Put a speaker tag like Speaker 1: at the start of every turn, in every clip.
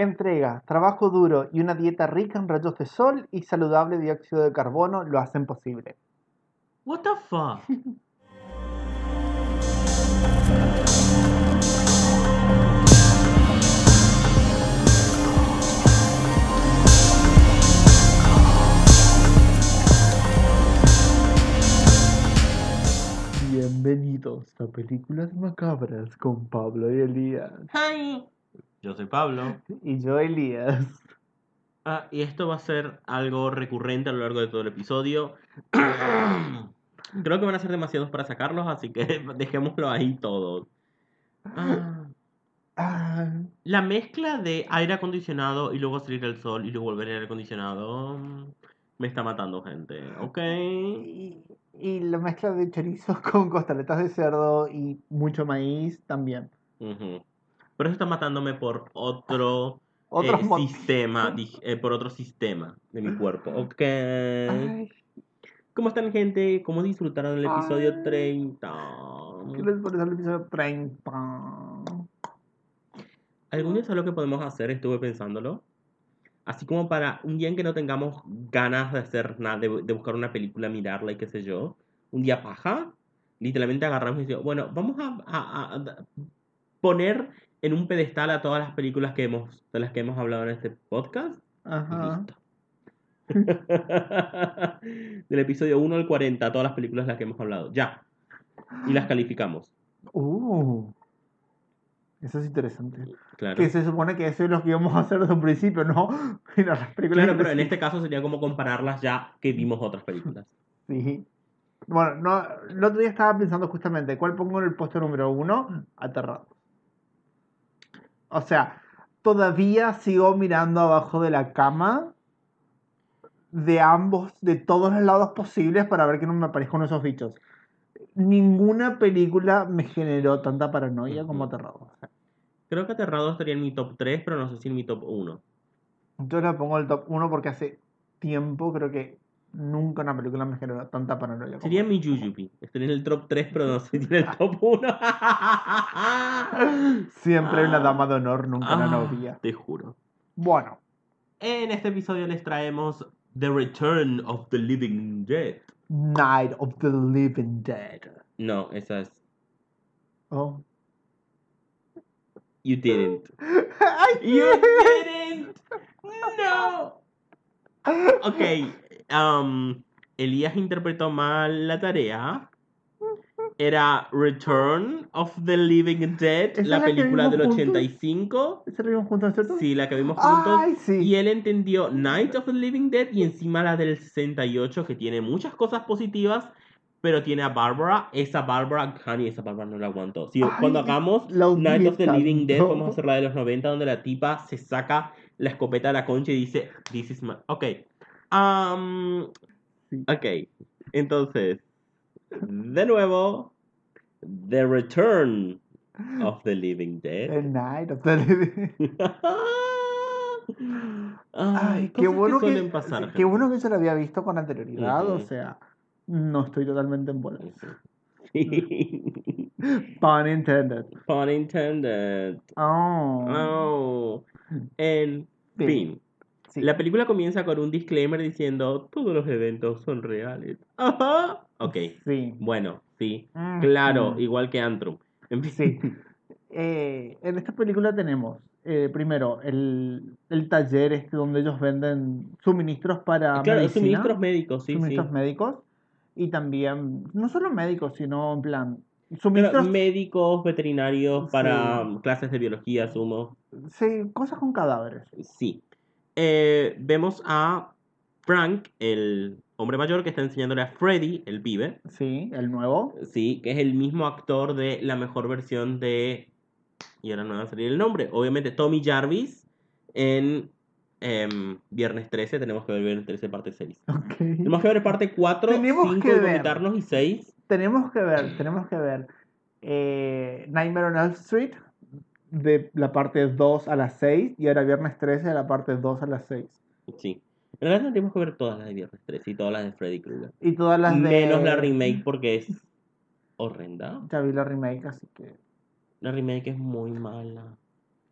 Speaker 1: Entrega, trabajo duro y una dieta rica en rayos de sol y saludable dióxido de carbono lo hacen posible.
Speaker 2: What the fuck?
Speaker 1: Bienvenidos a Películas Macabras con Pablo y Elías.
Speaker 2: Hi. Yo soy Pablo.
Speaker 1: Y yo Elías.
Speaker 2: Ah, y esto va a ser algo recurrente a lo largo de todo el episodio. Creo que van a ser demasiados para sacarlos, así que dejémoslo ahí todo. Ah,
Speaker 1: Ah,
Speaker 2: la mezcla de aire acondicionado y luego salir al sol y luego volver al aire acondicionado mm, me está matando gente, ¿ok?
Speaker 1: y, y la mezcla de chorizos con costaletas de cerdo y mucho maíz también.
Speaker 2: Pero eso está matándome por otro
Speaker 1: Otros
Speaker 2: eh, sistema, eh, por otro sistema de mi cuerpo, ¿ok?
Speaker 1: Ay,
Speaker 2: ¿Cómo están, gente? ¿Cómo disfrutaron el episodio
Speaker 1: Ay.
Speaker 2: 30?
Speaker 1: ¿Qué les parece el episodio 30?
Speaker 2: ¿Algún día sabes lo que podemos hacer? Estuve pensándolo. Así como para un día en que no tengamos ganas de hacer nada, de, de buscar una película, mirarla y qué sé yo. Un día paja. Literalmente agarramos y decimos, bueno, vamos a, a- a- a poner en un pedestal a todas las películas que hemos, de las que hemos hablado en este podcast.
Speaker 1: Ajá.
Speaker 2: listo. Del episodio 1 al 40, todas las películas de las que hemos hablado. Ya. Y las calificamos.
Speaker 1: Uh, eso es interesante.
Speaker 2: Claro.
Speaker 1: Que se supone que eso es lo que íbamos a hacer desde un principio, ¿no? Mira, las películas.
Speaker 2: Claro, pero en este caso sería como compararlas ya que vimos otras películas.
Speaker 1: Sí. Bueno, no, el otro día estaba pensando justamente, ¿cuál pongo en el puesto número uno? Aterrado. O sea, todavía sigo mirando abajo de la cama de ambos, de todos los lados posibles para ver que no me aparezcan uno de esos bichos. Ninguna película me generó tanta paranoia como. Aterrado.
Speaker 2: Creo que Aterrado estaría en mi top 3, pero no sé si en mi top 1.
Speaker 1: Yo la pongo en el top 1 porque hace tiempo creo que nunca una película me generó tanta paranoia. como
Speaker 2: Sería mi Jujubee. Estaría en el top 3, pero no si en el top 1.
Speaker 1: Siempre una dama de honor, nunca una
Speaker 2: Ah,
Speaker 1: novia.
Speaker 2: Te juro.
Speaker 1: Bueno,
Speaker 2: En este episodio les traemos The Return of the Living Dead.
Speaker 1: Night of the Living Dead.
Speaker 2: No, esa es.
Speaker 1: Oh.
Speaker 2: You didn't. You didn't. No. Ok. Um, Elías interpretó mal la tarea. Era Return of the Living Dead,
Speaker 1: ¿Esa
Speaker 2: la
Speaker 1: la
Speaker 2: película
Speaker 1: vimos
Speaker 2: del
Speaker 1: juntos?
Speaker 2: 85.
Speaker 1: ¿Se rieron juntos, cierto?
Speaker 2: Sí, la que vimos juntos.
Speaker 1: Ay, sí.
Speaker 2: Y él entendió Night of the Living Dead y encima la del 68, que tiene muchas cosas positivas, pero tiene a Barbara. Esa Barbara, honey, esa Barbara no la aguanto.
Speaker 1: Ay,
Speaker 2: cuando hagamos
Speaker 1: la
Speaker 2: Night of the Living Dead, vamos a hacer la de los 90, donde la tipa se saca la escopeta de la concha y dice, This is my. Ok. Um. Ok. Entonces, de nuevo, The Return of the Living
Speaker 1: The
Speaker 2: Dead.
Speaker 1: Night of the Living Ay, qué bueno que,
Speaker 2: pasar, gente.
Speaker 1: qué bueno que yo la había visto con anterioridad, o sea, no estoy totalmente en bolas.
Speaker 2: Sí.
Speaker 1: Pun intended.
Speaker 2: Pun intended.
Speaker 1: Oh.
Speaker 2: Oh. En
Speaker 1: Fin.
Speaker 2: fin.
Speaker 1: Sí.
Speaker 2: La película comienza con un disclaimer diciendo todos los eventos son reales. Ajá. Ok.
Speaker 1: Sí.
Speaker 2: Bueno, sí.
Speaker 1: Mm,
Speaker 2: Claro,
Speaker 1: mm.
Speaker 2: igual que Antrum. En fin.
Speaker 1: Sí. Eh, en esta película tenemos, eh, primero, el, el taller este donde ellos venden suministros para
Speaker 2: Claro,
Speaker 1: medicina,
Speaker 2: suministros médicos, sí, sí.
Speaker 1: suministros médicos, y también, no solo médicos, sino en plan,
Speaker 2: Pero
Speaker 1: suministros,
Speaker 2: médicos, veterinarios, para
Speaker 1: Sí.
Speaker 2: clases de biología, asumo.
Speaker 1: sí, cosas con cadáveres.
Speaker 2: Sí. Eh, vemos a Frank, el hombre mayor, que está enseñándole a Freddy, el pibe.
Speaker 1: Sí, el nuevo.
Speaker 2: Sí, que es el mismo actor de la mejor versión de. Y ahora no va a salir el nombre. Obviamente, Tommy Jarvis en em, Viernes 13. Tenemos que ver Viernes 13, parte 6.
Speaker 1: Ok.
Speaker 2: Tenemos que ver parte 4,
Speaker 1: Tenemos
Speaker 2: 5
Speaker 1: que
Speaker 2: y
Speaker 1: ver.
Speaker 2: y 6.
Speaker 1: Tenemos que ver, tenemos que ver eh, Nightmare on Elm Street de la parte 2 a las 6 y ahora viernes 13 de la parte 2 a las 6.
Speaker 2: Sí. En realidad tendríamos que ver todas las de Viernes 13 y todas las de Freddy Krueger.
Speaker 1: Y todas las de...
Speaker 2: Menos la remake porque es horrenda.
Speaker 1: Ya vi la remake, así que...
Speaker 2: La remake es muy mala.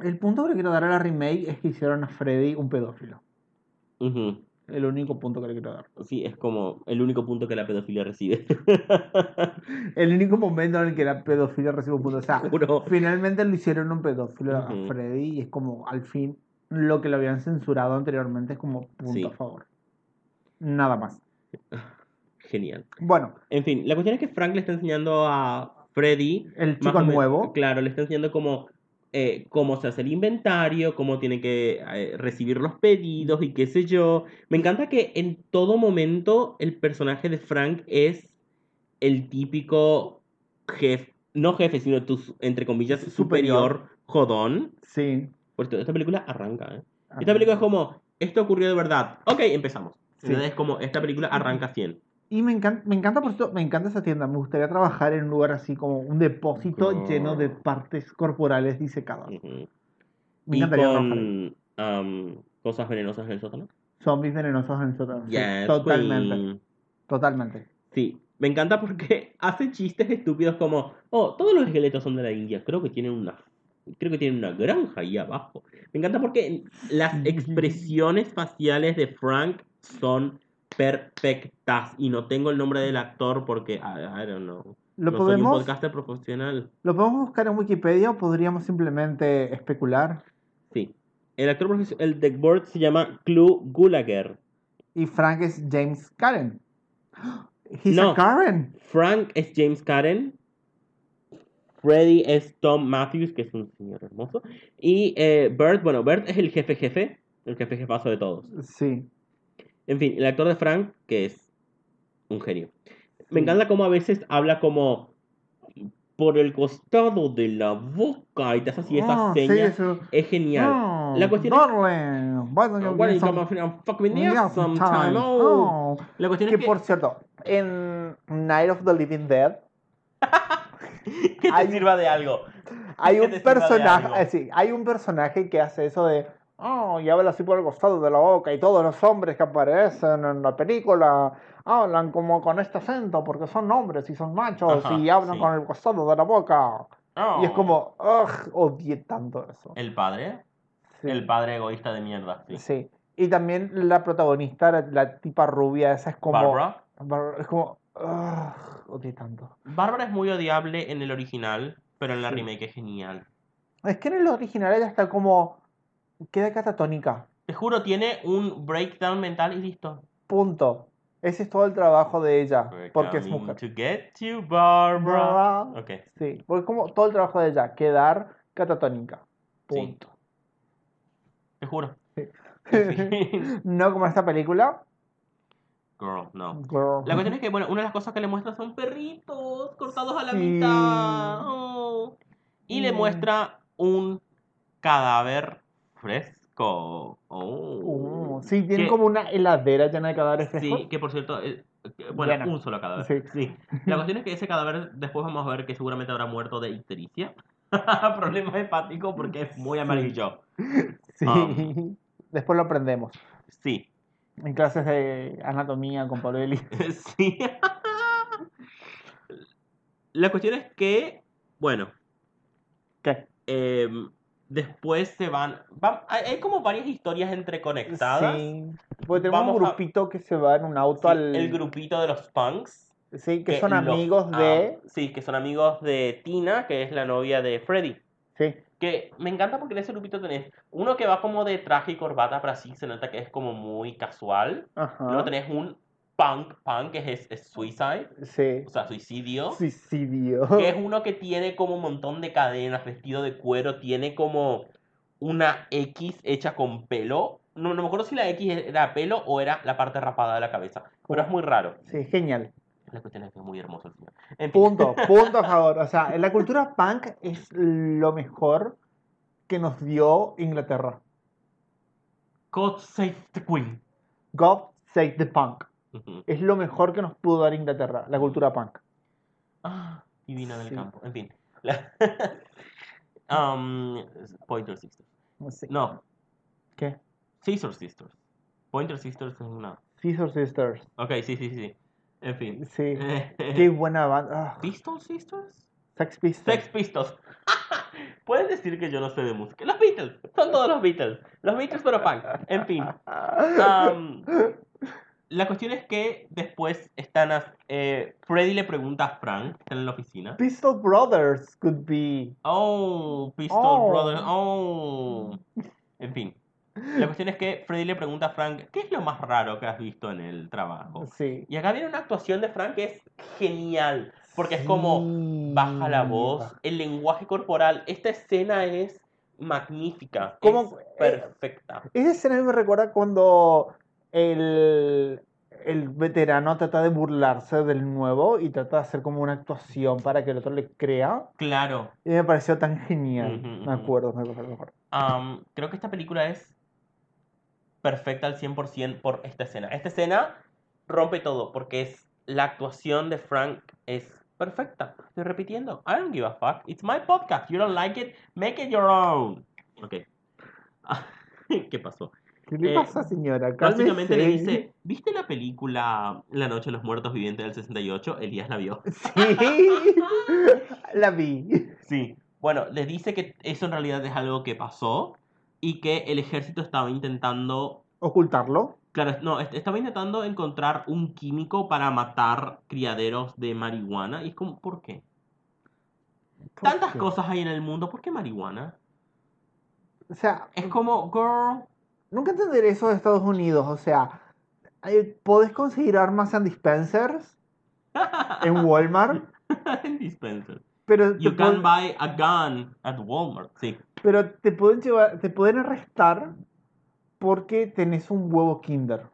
Speaker 1: El punto que le quiero dar a la remake es que hicieron a Freddy un pedófilo.
Speaker 2: Ujú.
Speaker 1: El único punto que le quiero dar.
Speaker 2: Sí, es como el único punto que la pedofilia recibe.
Speaker 1: El único momento en el que la pedofilia recibe un punto. O sea,
Speaker 2: Juro.
Speaker 1: finalmente lo hicieron un pedófilo a Freddy y es como al fin lo que lo habían censurado anteriormente es como punto
Speaker 2: Sí.
Speaker 1: a favor. Nada más.
Speaker 2: Genial.
Speaker 1: Bueno,
Speaker 2: En fin, la cuestión es que Frank le está enseñando a Freddy.
Speaker 1: el chico nuevo.
Speaker 2: Claro, le está enseñando cómo, eh, cómo se hace el inventario, cómo tiene que eh, recibir los pedidos y qué sé yo. Me encanta que en todo momento el personaje de Frank es el típico jefe, no jefe, sino tu, entre comillas,
Speaker 1: Superior.
Speaker 2: superior, jodón.
Speaker 1: Sí.
Speaker 2: Por cierto, esta película arranca, ¿eh? Esta película es como, esto ocurrió de verdad. Ok, empezamos.
Speaker 1: Sí.
Speaker 2: Entonces es como, esta película arranca 100.
Speaker 1: Y me encanta, me encanta por esto, me encanta esa tienda. Me gustaría trabajar en un lugar así como un depósito lleno de partes corporales disecadas.
Speaker 2: Ujú.
Speaker 1: Me
Speaker 2: Y
Speaker 1: encantaría trabajar ahí.
Speaker 2: con am, cosas venenosas en el sótano.
Speaker 1: Zombies venenosos en el sótano. Sí,
Speaker 2: Yes,
Speaker 1: totalmente.
Speaker 2: queen.
Speaker 1: Totalmente.
Speaker 2: Sí, me encanta porque hace chistes estúpidos como, oh, todos los esqueletos son de la India, creo que tienen una, creo que tienen una granja ahí abajo. Me encanta porque las expresiones faciales de Frank son perfectas y no tengo el nombre del actor porque, I, I don't know.
Speaker 1: ¿Lo,
Speaker 2: no soy un podcaster profesional.
Speaker 1: ¿Lo podemos buscar en Wikipedia o podríamos simplemente especular?
Speaker 2: Sí. El actor profesional, el de Bird se llama Clu Gulager.
Speaker 1: Y Frank es James Karen. He's
Speaker 2: No.
Speaker 1: a Karen.
Speaker 2: Frank es James Karen. Freddy es Tom Matthews, que es un señor hermoso. Y eh, Bert, bueno, Bert es el jefe jefe, el jefe jefazo de todos.
Speaker 1: Sí.
Speaker 2: En fin, el actor de Frank, que es un genio. Me
Speaker 1: Sí.
Speaker 2: encanta cómo a veces habla como por el costado de la boca y te hace así esa
Speaker 1: Ah, sí,
Speaker 2: seña.
Speaker 1: eso.
Speaker 2: Es genial.
Speaker 1: Oh,
Speaker 2: La cuestión es-
Speaker 1: darling?
Speaker 2: Oh.
Speaker 1: Oh.
Speaker 2: La cuestión
Speaker 1: Que
Speaker 2: es que...
Speaker 1: por cierto, en Night of the Living Dead
Speaker 2: que te
Speaker 1: hay-
Speaker 2: sirva de algo.
Speaker 1: hay un personaje, eh, sí, hay un personaje que hace eso de oh, y habla así por el costado de la boca y todos los hombres que aparecen en la película hablan como con este acento porque son hombres y son machos
Speaker 2: Ajá,
Speaker 1: y hablan
Speaker 2: sí.
Speaker 1: con el costado de la boca. Y es
Speaker 2: Oh.
Speaker 1: como, ugh, odié tanto eso.
Speaker 2: El padre.
Speaker 1: Sí.
Speaker 2: El padre egoísta de mierda. Sí.
Speaker 1: Sí. Y también la protagonista, la, la tipa rubia, esa es como.
Speaker 2: Barbara.
Speaker 1: Bar- Es como. ugh, odié tanto.
Speaker 2: Bárbara es muy odiable en el original, pero en la remake es genial.
Speaker 1: Es que en el original ella está como. Queda catatónica.
Speaker 2: Te juro, tiene un breakdown mental y listo.
Speaker 1: Punto. Ese es todo el trabajo de ella.
Speaker 2: We're
Speaker 1: Porque es mujer.
Speaker 2: To get you, Barbara.
Speaker 1: Sí. Porque es como todo el trabajo de ella. Quedar catatónica.
Speaker 2: Sí.
Speaker 1: Punto.
Speaker 2: Te juro.
Speaker 1: Sí. No como esta película.
Speaker 2: Girl, no.
Speaker 1: Girl.
Speaker 2: La cuestión es que, bueno, una de las cosas que le muestra son perritos cortados a la mitad. Oh. Y le
Speaker 1: Mm.
Speaker 2: muestra un cadáver fresco. Oh.
Speaker 1: Uh, sí, tiene
Speaker 2: Que-
Speaker 1: como una heladera llena de cadáveres
Speaker 2: Sí,
Speaker 1: frescos.
Speaker 2: que por cierto, eh, eh, bueno, un solo cadáver.
Speaker 1: Sí.
Speaker 2: Sí. La cuestión es que ese cadáver después vamos a ver que seguramente habrá muerto de ictericia. Problema hepático porque es muy
Speaker 1: Sí.
Speaker 2: amarillo.
Speaker 1: Sí. Después lo aprendemos.
Speaker 2: Sí.
Speaker 1: En clases de anatomía con Pablo Eli.
Speaker 2: sí. La cuestión es que, bueno,
Speaker 1: ¿Qué?
Speaker 2: em, después se van, van- hay, como varias historias entreconectadas.
Speaker 1: Sí. Porque tenemos
Speaker 2: Vamos
Speaker 1: un
Speaker 2: a-
Speaker 1: grupito que se va en un
Speaker 2: Sí,
Speaker 1: auto al.
Speaker 2: El grupito de los punks.
Speaker 1: Sí, que, son
Speaker 2: los
Speaker 1: amigos de.
Speaker 2: sí, que son amigos de Tina, que es la novia de Freddy.
Speaker 1: Sí.
Speaker 2: Que me encanta porque en ese grupito tenés uno que va como de traje y corbata, pero así se nota que es como muy casual.
Speaker 1: Ajá.
Speaker 2: Luego tenés un punk, punk que es, es suicide,
Speaker 1: Sí.
Speaker 2: o sea, suicidio.
Speaker 1: Suicidio.
Speaker 2: Que es uno que tiene como un montón de cadenas, vestido de cuero, tiene como una X hecha con pelo. No, no me acuerdo si la X era pelo o era la parte rapada de la cabeza, pero es muy raro.
Speaker 1: Sí, genial.
Speaker 2: La cuestión es que es muy hermoso el señor. En fin.
Speaker 1: Punto, punto a favor. O sea, la cultura punk es lo mejor que nos dio Inglaterra.
Speaker 2: God save the Queen.
Speaker 1: God save the punk.
Speaker 2: Ujú.
Speaker 1: Es lo mejor que nos pudo dar Inglaterra, la cultura punk.
Speaker 2: Ah, divina del
Speaker 1: Sí.
Speaker 2: campo. En fin. La- um, Pointer Sisters.
Speaker 1: Sí.
Speaker 2: No,
Speaker 1: ¿Qué?
Speaker 2: Scissor Sisters. Pointer Sisters es una.
Speaker 1: Scissor Sisters.
Speaker 2: Ok, sí, sí, sí. En fin.
Speaker 1: Sí. Qué buena banda. Ah,
Speaker 2: ¿Pistol Sisters?
Speaker 1: Sex Pistols.
Speaker 2: Sex Pistols. Puedes decir que yo no sé de música. Los Beatles, son todos los Beatles. Los Beatles pero punk. En fin. Am, la cuestión es que después están... as- eh, Freddy le pregunta a Frank, que está en la oficina.
Speaker 1: Pistol Brothers could be.
Speaker 2: Oh, Pistol
Speaker 1: Oh.
Speaker 2: Brothers. Oh. En fin. La cuestión es que Freddy le pregunta a Frank, ¿qué es lo más raro que has visto en el trabajo?
Speaker 1: Sí.
Speaker 2: Y acá viene una actuación de Frank que es genial. Porque es como baja la voz, el lenguaje corporal. Esta escena es magnífica.
Speaker 1: ¿Cómo-
Speaker 2: Es perfecta.
Speaker 1: Esa escena a me recuerda cuando el, el veterano trata de burlarse del nuevo y trata de hacer como una actuación para que el otro le crea.
Speaker 2: Claro.
Speaker 1: Y me pareció tan genial.
Speaker 2: Ujú,
Speaker 1: Me acuerdo, me acuerdo, me acuerdo.
Speaker 2: Creo que esta película es perfecta al 100% por esta escena. Esta escena rompe todo porque es la actuación de Frank es perfecta. Estoy repitiendo. I don't give a fuck. It's my podcast. You don't like it, make it your own. Ok. ¿Qué pasó?
Speaker 1: ¿Qué le
Speaker 2: Eh,
Speaker 1: pasa, señora?
Speaker 2: Básicamente le dice, ¿viste la película La Noche de los Muertos Vivientes del 68? Elías la vio.
Speaker 1: Sí, la vi.
Speaker 2: Sí. Bueno, le dice que eso en realidad es algo que pasó y que el ejército estaba intentando
Speaker 1: ¿Ocultarlo?
Speaker 2: Claro, no, est- estaba intentando encontrar un químico para matar criaderos de marihuana. Y es como, ¿por qué?
Speaker 1: ¿Por
Speaker 2: Tantas
Speaker 1: qué?
Speaker 2: cosas hay en el mundo, ¿por qué marihuana?
Speaker 1: O sea,
Speaker 2: Es como, girl.
Speaker 1: Nunca entenderé eso de Estados Unidos. O sea, eh, ¿podés conseguir armas en dispensers en Walmart?
Speaker 2: en dispenser.
Speaker 1: Pero te,
Speaker 2: You can buy a gun at Walmart. Sí.
Speaker 1: pero te pueden llevar, te pueden arrestar porque tenés un huevo Kinder.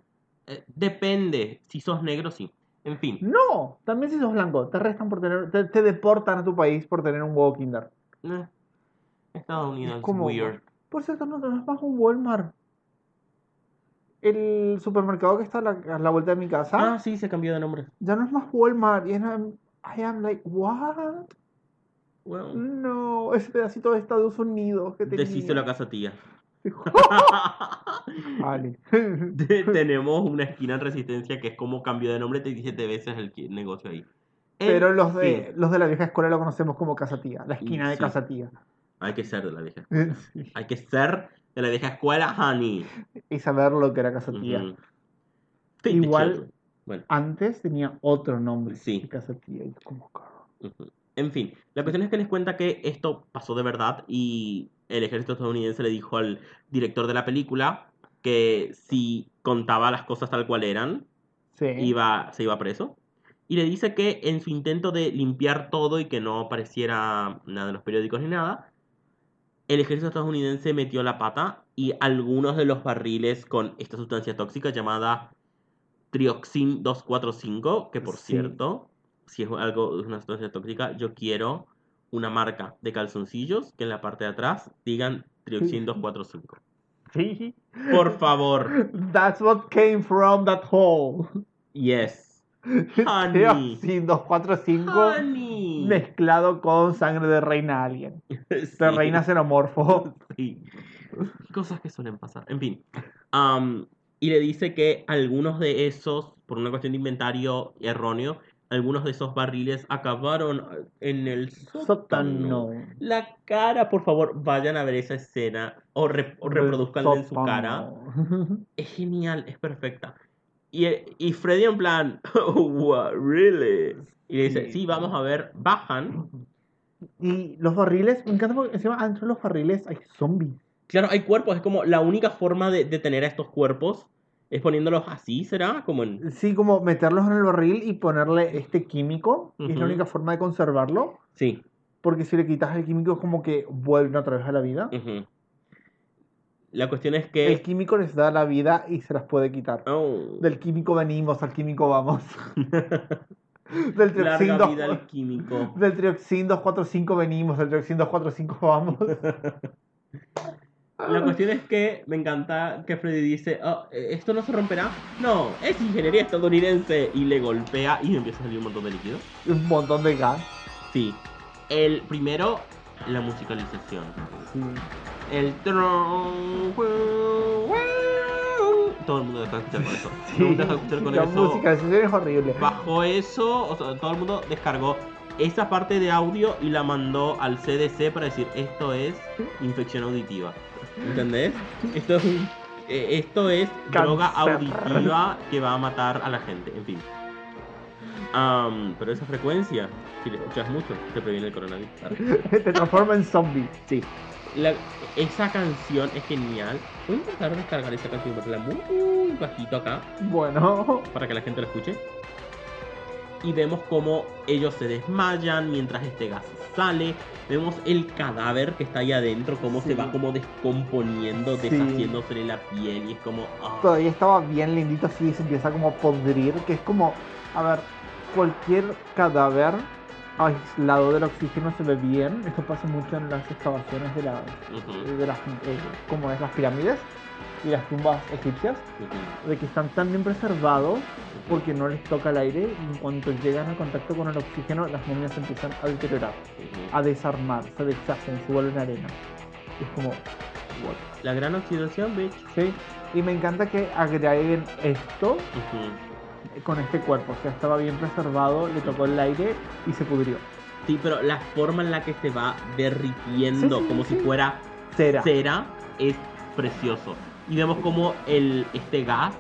Speaker 2: Eh, depende. Si sos negro, sí. En fin.
Speaker 1: No, también si sos blanco, te arrestan por tener, te, te deportan a tu país por tener un huevo Kinder.
Speaker 2: Eh, Estados Unidos
Speaker 1: Es como-
Speaker 2: weird.
Speaker 1: Por cierto, no, no es más un Walmart. El supermercado que está a la, a la vuelta de mi casa
Speaker 2: Ah, sí, se cambió de nombre.
Speaker 1: ya no es más Walmart. Y es, I am like, what?
Speaker 2: Well,
Speaker 1: No, ese pedacito de Estados Unidos que tenía.
Speaker 2: decíselo a casa tía.
Speaker 1: Vale.
Speaker 2: Te- Tenemos una esquina en Resistencia que es como cambio de nombre 37 veces el negocio ahí.
Speaker 1: Pero los de,
Speaker 2: fin,
Speaker 1: los de la vieja escuela lo conocemos como Casa Tía, la esquina de. Casa Tía.
Speaker 2: hay que ser de la vieja.
Speaker 1: Sí.
Speaker 2: Hay que ser de la vieja escuela, honey.
Speaker 1: Y saber lo que era Casa Tía.
Speaker 2: Ujú. Feed the
Speaker 1: Igual-.
Speaker 2: Bueno,
Speaker 1: Antes tenía otro nombre.
Speaker 2: Sí.
Speaker 1: que Casa Tía. Y tú como, "Girl".
Speaker 2: ujú. en fin. La cuestión es que les cuenta que esto pasó de verdad y el ejército estadounidense le dijo al director de la película que si contaba las cosas tal cual eran,
Speaker 1: Sí.
Speaker 2: iba, se iba preso. Y le dice que en su intento de limpiar todo y que no apareciera nada en los periódicos ni nada, el ejército estadounidense metió la pata y algunos de los barriles con esta sustancia tóxica llamada Trioxin 245, que por
Speaker 1: Sí.
Speaker 2: cierto, si es algo, es una sustancia tóxica, yo quiero una marca de calzoncillos que en la parte de atrás digan Trioxin 245.
Speaker 1: Sí.
Speaker 2: Por favor,
Speaker 1: That's what came from that hole.
Speaker 2: yes.
Speaker 1: Honey. Sí, 245
Speaker 2: Honey.
Speaker 1: mezclado con sangre de reina alien. De
Speaker 2: Sí.
Speaker 1: reina xenomorfo.
Speaker 2: Sí. Cosas que suelen pasar. En fin. Y le dice que algunos de esos, por una cuestión de inventario erróneo, algunos de esos barriles acabaron en el sótano.
Speaker 1: Sótano.
Speaker 2: La cara, por favor, vayan a ver esa escena o, re- o reproduzcanla en su cara. Es genial, es perfecta. Y, y Freddy en plan, "What, really? Y le dice,
Speaker 1: Sí.
Speaker 2: vamos a ver, bajan.
Speaker 1: Y los barriles, me encanta porque encima adentro de los barriles hay zombies.
Speaker 2: Claro, hay cuerpos, es como la única forma de, de tener a estos cuerpos es poniéndolos así, ¿será? Como en...
Speaker 1: Sí, como meterlos en el barril y ponerle este químico. y es la única forma de conservarlo.
Speaker 2: Sí.
Speaker 1: Porque si le quitas el químico es como que vuelven otra vez a la vida.
Speaker 2: ujú. La cuestión es
Speaker 1: El
Speaker 2: que...
Speaker 1: químico les da la vida y se las puede quitar.
Speaker 2: Oh.
Speaker 1: Del químico venimos, al químico vamos. Del trioxin,
Speaker 2: Larga vida al químico.
Speaker 1: del trioxin 245 venimos, del trioxin 245 vamos.
Speaker 2: La cuestión es que me encanta que Freddy dice, "Oh, ¿esto no se romperá? No, es ingeniería estadounidense. Y le golpea y empieza a salir un montón de líquido.
Speaker 1: Un montón de gas.
Speaker 2: Sí. El primero, la musicalización.
Speaker 1: Sí.
Speaker 2: El tron. Todo el mundo deja de escuchar con eso. Todo el mundo deja de escuchar con
Speaker 1: la
Speaker 2: eso.
Speaker 1: musicalización es horrible.
Speaker 2: Bajo eso, o sea, todo el mundo descargó esa parte de audio y la mandó al CDC para decir esto es infección auditiva. ¿Entendés? Esto es un- eh, esto es droga auditiva que va a matar a la gente. En fin. Am, pero esa frecuencia, si le escuchas mucho, te previene el coronavirus.
Speaker 1: Te transforma en zombie.
Speaker 2: Sí. La- esa canción es genial. Voy a intentar descargar esa canción, ponerla muy, muy bajito acá
Speaker 1: Bueno,
Speaker 2: para que la gente lo escuche. Y vemos cómo ellos se desmayan mientras este gas sale. Vemos el cadáver que está ahí adentro, cómo se va como descomponiendo,
Speaker 1: Sí.
Speaker 2: deshaciéndose de la piel. Y es como. ah,
Speaker 1: todavía estaba bien lindito así y se empieza como a podrir, que es como, a ver, cualquier cadáver aislado del oxígeno se ve bien. Esto pasa mucho en las excavaciones de las,
Speaker 2: ujú,
Speaker 1: de las eh, como es las pirámides y las tumbas egipcias,
Speaker 2: ujú,
Speaker 1: de que están tan bien preservados porque no les toca el aire y en cuanto llegan a contacto con el oxígeno las momias empiezan a deteriorar,
Speaker 2: ujú.
Speaker 1: a desarmar, se deshacen, se vuelven arena. Es como, what?
Speaker 2: La gran oxidación, bitch.
Speaker 1: Sí, y me encanta que agreguen esto. Con este cuerpo. O sea, estaba bien preservado, le tocó el aire y se pudrió.
Speaker 2: Sí, pero la forma en la que se va derritiendo,
Speaker 1: Sí, sí,
Speaker 2: como
Speaker 1: sí.
Speaker 2: si fuera
Speaker 1: Cera.
Speaker 2: cera es precioso. Y vemos como el, este gas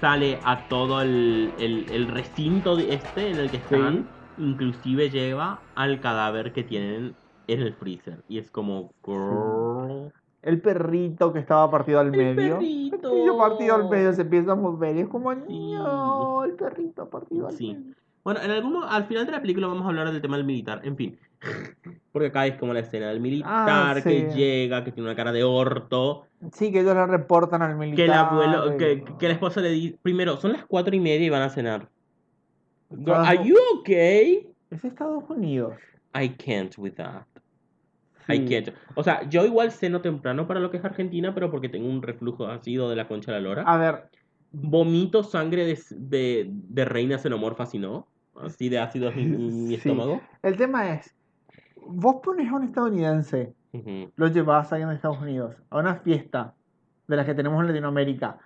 Speaker 2: sale a todo el, el- el recinto de este en el que están. Inclusive lleva al cadáver que tienen en el freezer. Y es como... girl.
Speaker 1: El perrito que estaba partido al
Speaker 2: El
Speaker 1: medio.
Speaker 2: perrito.
Speaker 1: El perrito partido al medio se empieza a mover. Es como,
Speaker 2: Sí.
Speaker 1: no, el perrito partido al
Speaker 2: Sí.
Speaker 1: medio.
Speaker 2: Bueno, en algún, al final de la película vamos a hablar del tema del militar. En fin. Porque acá es como la escena del militar
Speaker 1: Ah, sí.
Speaker 2: que llega, que tiene una cara de orto.
Speaker 1: Sí, que ellos le reportan al militar.
Speaker 2: Que el abuelo, que, que la esposa le dice, primero, son las cuatro y media y van a cenar. Go, Are you okay?
Speaker 1: Es Estados Unidos.
Speaker 2: I can't with that. I can't. O sea, yo igual ceno temprano para lo que es Argentina, pero porque tengo un reflujo ácido de la concha de la lora.
Speaker 1: A ver,
Speaker 2: Vomito sangre de, de, de reina xenomorfa, si no. Así de ácido en mi, mi
Speaker 1: Sí.
Speaker 2: estómago.
Speaker 1: el tema es, vos pones a un estadounidense,
Speaker 2: Ujú.
Speaker 1: lo llevas ahí en Estados Unidos, a una fiesta de las que tenemos en Latinoamérica,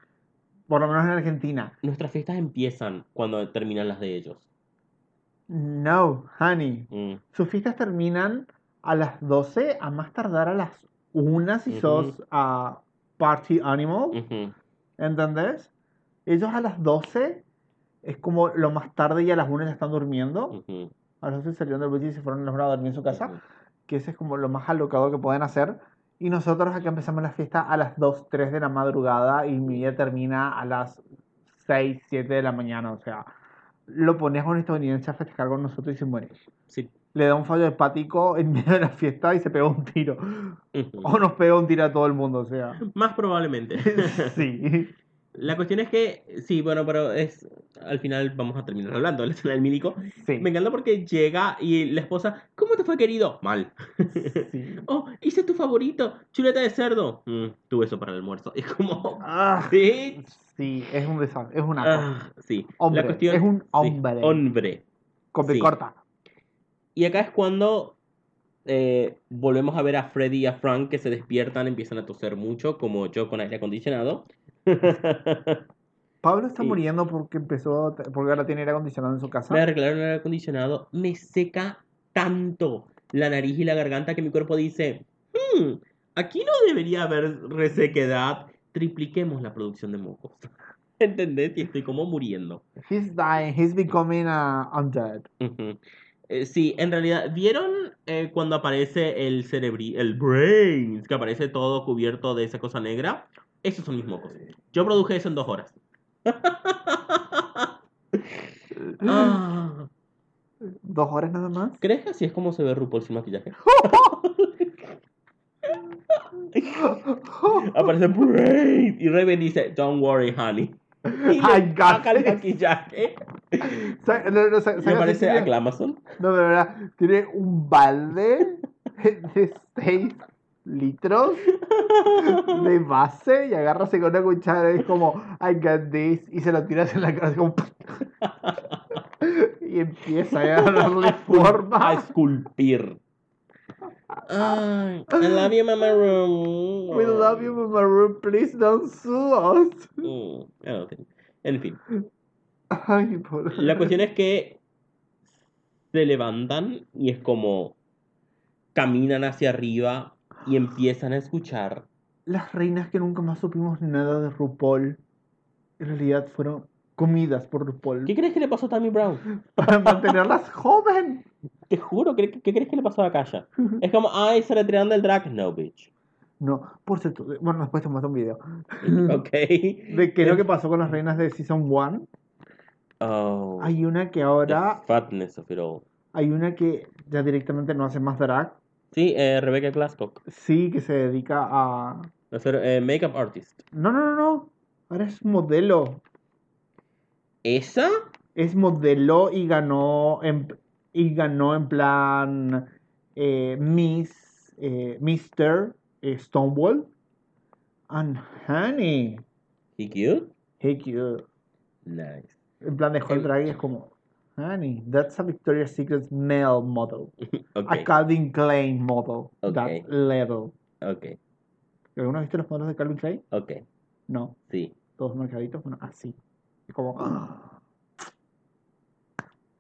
Speaker 1: por lo menos en Argentina.
Speaker 2: Nuestras fiestas empiezan cuando terminan las de ellos.
Speaker 1: No, honey.
Speaker 2: Mm.
Speaker 1: Sus fiestas terminan a las 12, a más tardar a las 1 si
Speaker 2: Ujú.
Speaker 1: sos a party animal,
Speaker 2: Ujú.
Speaker 1: ¿entendés? Ellos a las 12 es como lo más tarde y a las 1 ya están durmiendo.
Speaker 2: Ujú.
Speaker 1: A las 12 salieron del boliche y se fueron a dormir en su casa, que ese es como lo más alocado que pueden hacer. Y nosotros acá empezamos la fiesta a las 2, 3 de la madrugada y mi vida termina a las 6, 7 de la mañana. O sea, lo pones a un estadounidense a festejar con nosotros y se muere.
Speaker 2: Sí.
Speaker 1: Le da un fallo hepático en medio de la fiesta y se pega un tiro. O nos pega un tiro a todo el mundo, o sea.
Speaker 2: Más probablemente.
Speaker 1: Sí.
Speaker 2: La cuestión es que, sí, bueno, pero es. Al final vamos a terminar hablando de la escena del milico.
Speaker 1: Sí.
Speaker 2: Me encanta porque llega y la esposa, ¿cómo te fue querido? Mal.
Speaker 1: Sí.
Speaker 2: Oh, hice tu favorito, chuleta de cerdo. Mm, tuve eso para el almuerzo. Es como,
Speaker 1: Ah,
Speaker 2: ¿sí?
Speaker 1: sí, es un desastre, es una
Speaker 2: Ah, sí.
Speaker 1: Hombre,
Speaker 2: la cuestión
Speaker 1: es un
Speaker 2: sí,
Speaker 1: hombre.
Speaker 2: hombre.
Speaker 1: Con corta.
Speaker 2: Y acá es cuando eh, volvemos a ver a Freddy y a Frank que se despiertan, empiezan a toser mucho, como yo con aire acondicionado.
Speaker 1: Pablo está
Speaker 2: Sí.
Speaker 1: muriendo porque empezó, porque ahora tiene aire acondicionado en su casa.
Speaker 2: Me arreglaron el aire acondicionado, me seca tanto la nariz y la garganta que mi cuerpo dice, "Hmm, aquí no debería haber resequedad, tripliquemos la producción de mocos. ¿Entendés? Y estoy como muriendo.
Speaker 1: He's dying, he's becoming uh, undead.
Speaker 2: Ujú. Eh, sí, en realidad, ¿vieron eh, cuando aparece el cerebri, el brains, que aparece todo cubierto de esa cosa negra? Esos son mis mocos. Yo produje eso en dos horas. Ah,
Speaker 1: Dos horas nada más.
Speaker 2: ¿Crees que así es como se ve RuPaul sin maquillaje? Aparece Brain y Raven dice, Don't worry, honey. Y
Speaker 1: I
Speaker 2: le
Speaker 1: got
Speaker 2: saca el
Speaker 1: this.
Speaker 2: maquillaje.
Speaker 1: Sa- no, no, sa-
Speaker 2: Me
Speaker 1: ¿sabes qué
Speaker 2: parece
Speaker 1: tiene?
Speaker 2: a Glamazon.
Speaker 1: No, de verdad, tiene un balde de 6 litros de base y agarras con una cuchara y es como, I got this, y se lo tiras en la cara como... y empieza a darle
Speaker 2: A
Speaker 1: forma.
Speaker 2: esculpir. Ay, I love you, Mama Room.
Speaker 1: We love you, Mama Room, please don't sue us.
Speaker 2: Mm, I don't think. En fin,
Speaker 1: Ay, por...
Speaker 2: la cuestión es que se levantan y es como caminan hacia arriba y empiezan a escuchar.
Speaker 1: Las reinas que nunca más supimos nada de RuPaul, en realidad fueron comidas por RuPaul
Speaker 2: ¿Qué crees que le pasó a Tammy Brown?
Speaker 1: para mantenerlas joven.
Speaker 2: Te juro, ¿qué, qué crees que le pasó a Kaya? Es como, ay, se retiran del drag. No, bitch.
Speaker 1: No, por cierto, bueno, después te un video.
Speaker 2: Ok.
Speaker 1: De qué es lo que pasó con las reinas de Season 1.
Speaker 2: Oh.
Speaker 1: Hay una que
Speaker 2: the
Speaker 1: ahora,
Speaker 2: fatness of it all.
Speaker 1: hay una que ya directamente no hace más drag.
Speaker 2: Sí, eh, Rebecca Glasscock.
Speaker 1: Sí, que se dedica a...
Speaker 2: A ser eh, makeup artist.
Speaker 1: No, no, no, no. Ahora es modelo.
Speaker 2: ¿Esa?
Speaker 1: Es modelo y ganó en, y ganó en plan eh, Miss, eh, Mr. eh, Stonewall. And honey,
Speaker 2: ¿Y cute?
Speaker 1: hey cute.
Speaker 2: Nice.
Speaker 1: En plan el
Speaker 2: Em-
Speaker 1: drag es como, honey, that's a Victoria's Secret male model. A Calvin Klein model. That level.
Speaker 2: ok,
Speaker 1: ¿Alguna vez viste los modelos de Calvin Klein?
Speaker 2: ok.
Speaker 1: No,
Speaker 2: Sí.
Speaker 1: todos marcaditos, bueno, así. Como... ah.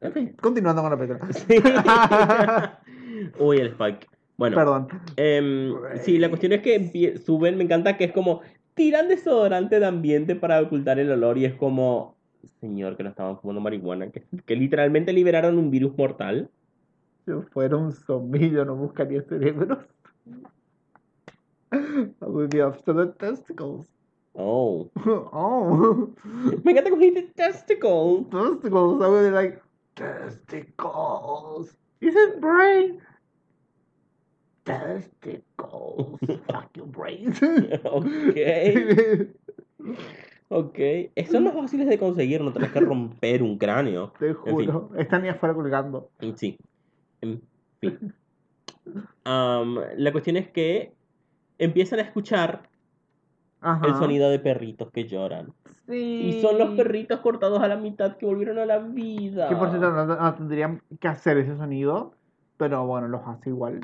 Speaker 2: En fin.
Speaker 1: Continuando con la película.
Speaker 2: Sí. Uy, el Spike. Bueno,
Speaker 1: Perdón.
Speaker 2: em, sí, la cuestión es que suben, me encanta que es como tiran desodorante de ambiente para ocultar el olor y es como, señor, que no estaban fumando marihuana, que, que literalmente liberaron un virus mortal.
Speaker 1: Yo fuera un zombie, yo no buscaría cerebros. I would be after the testicles.
Speaker 2: Oh.
Speaker 1: oh,
Speaker 2: Me encanta como dice testicle.
Speaker 1: testicles. I would be like, testicles. Is it brain? Testicles. Fuck your brains.
Speaker 2: ok, ok. Son más fáciles de conseguir, no tenés que romper un cráneo.
Speaker 1: Te
Speaker 2: fin.
Speaker 1: juro. Están ahí afuera colgando.
Speaker 2: Sí. En fin. Am, la cuestión es que empiezan a escuchar
Speaker 1: Ajá.
Speaker 2: el sonido de perritos que lloran.
Speaker 1: Sí.
Speaker 2: Y son los perritos cortados a la mitad que volvieron a la vida.
Speaker 1: Que por cierto, no, no tendrían que hacer ese sonido. Pero bueno, los hace igual.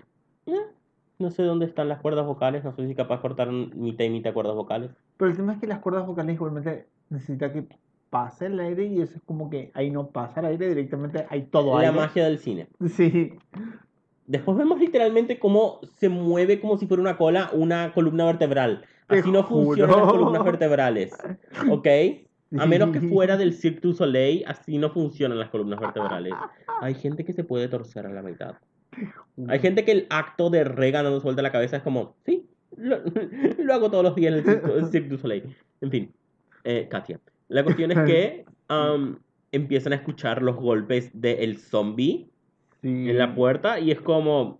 Speaker 2: Eh, No sé dónde están las cuerdas vocales, no sé si capaz cortaron mitad y mitad cuerdas vocales.
Speaker 1: Pero el tema es que las cuerdas vocales igualmente necesita que pase el aire y eso es como que ahí no pasa el aire, directamente hay todo
Speaker 2: La
Speaker 1: aire.
Speaker 2: magia del cine.
Speaker 1: Sí,
Speaker 2: Después vemos literalmente cómo se mueve como si fuera una cola, una columna vertebral. Así no funcionan las columnas vertebrales. ¿Ok? A menos que fuera del Cirque du Soleil, así no funcionan las columnas vertebrales. Hay gente que se puede torcer a la mitad. Hay gente que el acto de Regan dando suelta la cabeza es como, sí, lo, lo hago todos los días en el Cirque, el Cirque du Soleil. En fin, eh, Katia. La cuestión es que um, empiezan a escuchar los golpes del zombie
Speaker 1: sí.
Speaker 2: en la puerta y es como,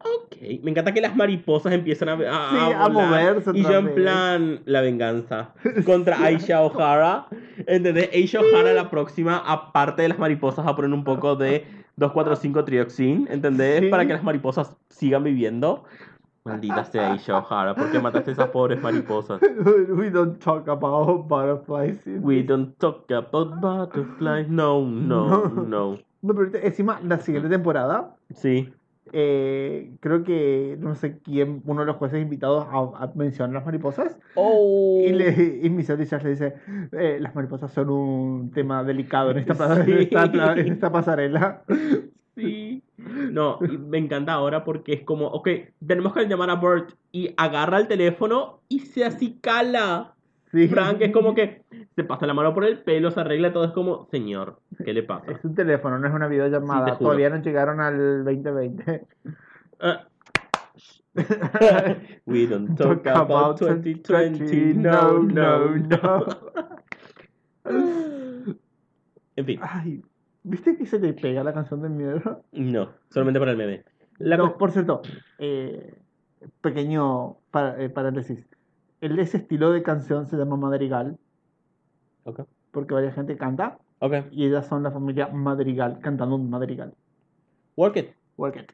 Speaker 2: ok. Me encanta que las mariposas empiezan a, a,
Speaker 1: Sí, a
Speaker 2: volar,
Speaker 1: moverse
Speaker 2: Y yo en
Speaker 1: vez.
Speaker 2: plan, la venganza contra Aisha O'Hara. ¿Entendés? Aisha O'Hara la próxima, aparte de las mariposas, va a poner un poco de 245 trioxin, ¿entendés?
Speaker 1: Sí.
Speaker 2: Para que las mariposas sigan viviendo. Maldita sea Aisha O'Hara, ¿por qué mataste a esas pobres mariposas?
Speaker 1: We don't talk about butterflies.
Speaker 2: We don't talk about butterflies, no, no, no.
Speaker 1: No, pero ahorita, encima, la siguiente temporada,
Speaker 2: Sí.
Speaker 1: Eh, creo que no sé quién, uno de los jueces invitados a, a mencionar las mariposas.
Speaker 2: Oh.
Speaker 1: Y, le, y Miss Richards le dice, eh, las mariposas son un tema delicado en esta,
Speaker 2: Sí.
Speaker 1: en esta, pla- en esta pasarela.
Speaker 2: Sí. No, y me encanta ahora porque es como, ok, tenemos que llamar a Bert y agarra el teléfono y se acicala.
Speaker 1: Sí.
Speaker 2: Frank es como que se pasa la mano por el pelo, se arregla todo, es como, señor, ¿qué le pasa?
Speaker 1: Es un teléfono, no es una videollamada.
Speaker 2: Sí.
Speaker 1: Todavía no llegaron al 2020.
Speaker 2: Ah. We don't talk about 2020, no, no, no. En fin,
Speaker 1: Ay, ¿viste que se te pega la canción de miedo?
Speaker 2: no, solamente para el meme. La
Speaker 1: No,
Speaker 2: cu-
Speaker 1: por cierto, eh, pequeño eh, paréntesis. El, ese estilo de canción se llama madrigal,
Speaker 2: Ok,
Speaker 1: porque varias gente canta,
Speaker 2: ok,
Speaker 1: y ellas son la familia madrigal, cantando un madrigal.
Speaker 2: work it.
Speaker 1: Work it.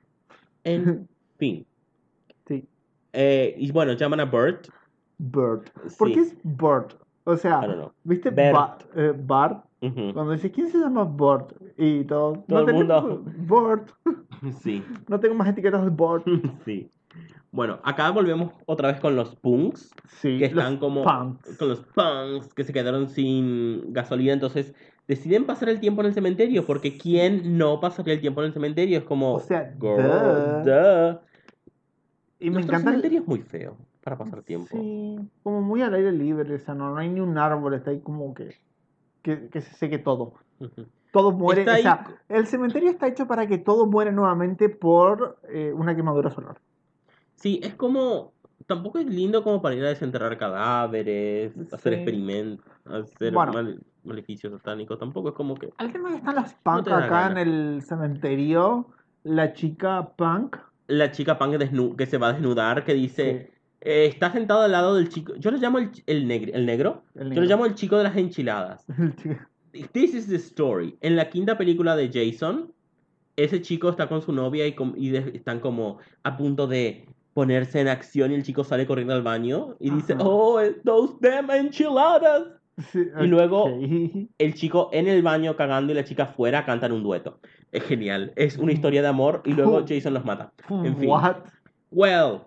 Speaker 2: En fin.
Speaker 1: Sí.
Speaker 2: Eh, y bueno, llaman a Bert.
Speaker 1: Bert. ¿Por
Speaker 2: Sí.
Speaker 1: qué es Bert? O sea. ¿viste
Speaker 2: Bert.
Speaker 1: Eh, Bart?
Speaker 2: Ujú.
Speaker 1: Cuando dice, ¿quién se llama Bart? Y todo,
Speaker 2: Todo el
Speaker 1: tenemos
Speaker 2: mundo.
Speaker 1: Bart.
Speaker 2: Sí,
Speaker 1: No tengo más etiquetas de Bart.
Speaker 2: sí. Bueno, acá volvemos otra vez con los punks,
Speaker 1: Sí,
Speaker 2: que están
Speaker 1: los
Speaker 2: como
Speaker 1: punks.
Speaker 2: con los punks que se quedaron sin gasolina, entonces deciden pasar el tiempo en el cementerio, porque ¿quién no pasaría el tiempo en el cementerio? Es como,
Speaker 1: O sea,
Speaker 2: girl,
Speaker 1: duh.
Speaker 2: duh.
Speaker 1: Y me
Speaker 2: Nuestro
Speaker 1: encanta. el-
Speaker 2: cementerio es muy feo para pasar tiempo.
Speaker 1: Sí, como muy al aire libre, o sea, no, no hay ni un árbol, está ahí como que, que, que se seque todo. Muere,
Speaker 2: Está
Speaker 1: o sea, el cementerio está hecho para que todo muere nuevamente por eh, una quemadura solar.
Speaker 2: Sí, es como, tampoco es lindo como para ir a desenterrar cadáveres, hacer experimentos, hacer
Speaker 1: Bueno.
Speaker 2: mal- maleficios satánicos, tampoco es como que...
Speaker 1: Al tema que están
Speaker 2: No
Speaker 1: punk acá
Speaker 2: gana.
Speaker 1: en el cementerio, la chica punk,
Speaker 2: La chica punk desnu- que se va a desnudar, que dice,
Speaker 1: sí,
Speaker 2: eh, está sentado al lado del chico, yo le llamo el, ch- el, negro, el negro,
Speaker 1: el
Speaker 2: yo le llamo el chico de las enchiladas.
Speaker 1: El chico-
Speaker 2: This is the story. En la quinta película de Jason, ese chico está con su novia y, com- y están como a punto de ponerse en acción y el chico sale corriendo al baño y dice, oh, those damn enchiladas.
Speaker 1: sí,
Speaker 2: Y luego-. El chico en el baño cagando y la chica afuera cantan un dueto. Es genial. Es una historia de amor y luego Jason los mata. En fin.
Speaker 1: What?
Speaker 2: Well,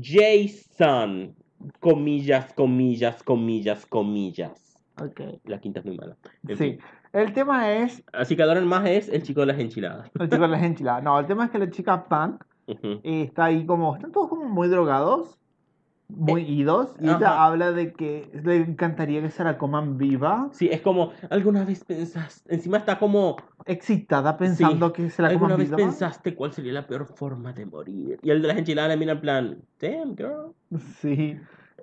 Speaker 2: Jason, comillas, comillas, comillas, comillas.
Speaker 1: Ok,
Speaker 2: La quinta es muy mala. En
Speaker 1: sí.
Speaker 2: fin.
Speaker 1: El tema es,
Speaker 2: Así que adoran más es el chico de las enchiladas.
Speaker 1: el chico de las enchiladas. No, el tema es que la chica punk
Speaker 2: Ujú.
Speaker 1: eh, está ahí como, están todos como muy drogados, muy idos, y ella
Speaker 2: Eh, ajá.
Speaker 1: habla de que le encantaría que se la coman viva,
Speaker 2: Sí, es como, ¿alguna vez pensaste? Encima está como,
Speaker 1: excitada pensando que se la
Speaker 2: ¿alguna
Speaker 1: coman
Speaker 2: vez
Speaker 1: viva.
Speaker 2: pensaste cuál sería la peor forma de morir? Y el de las enchiladas le mira en plan, damn, girl.
Speaker 1: Sí.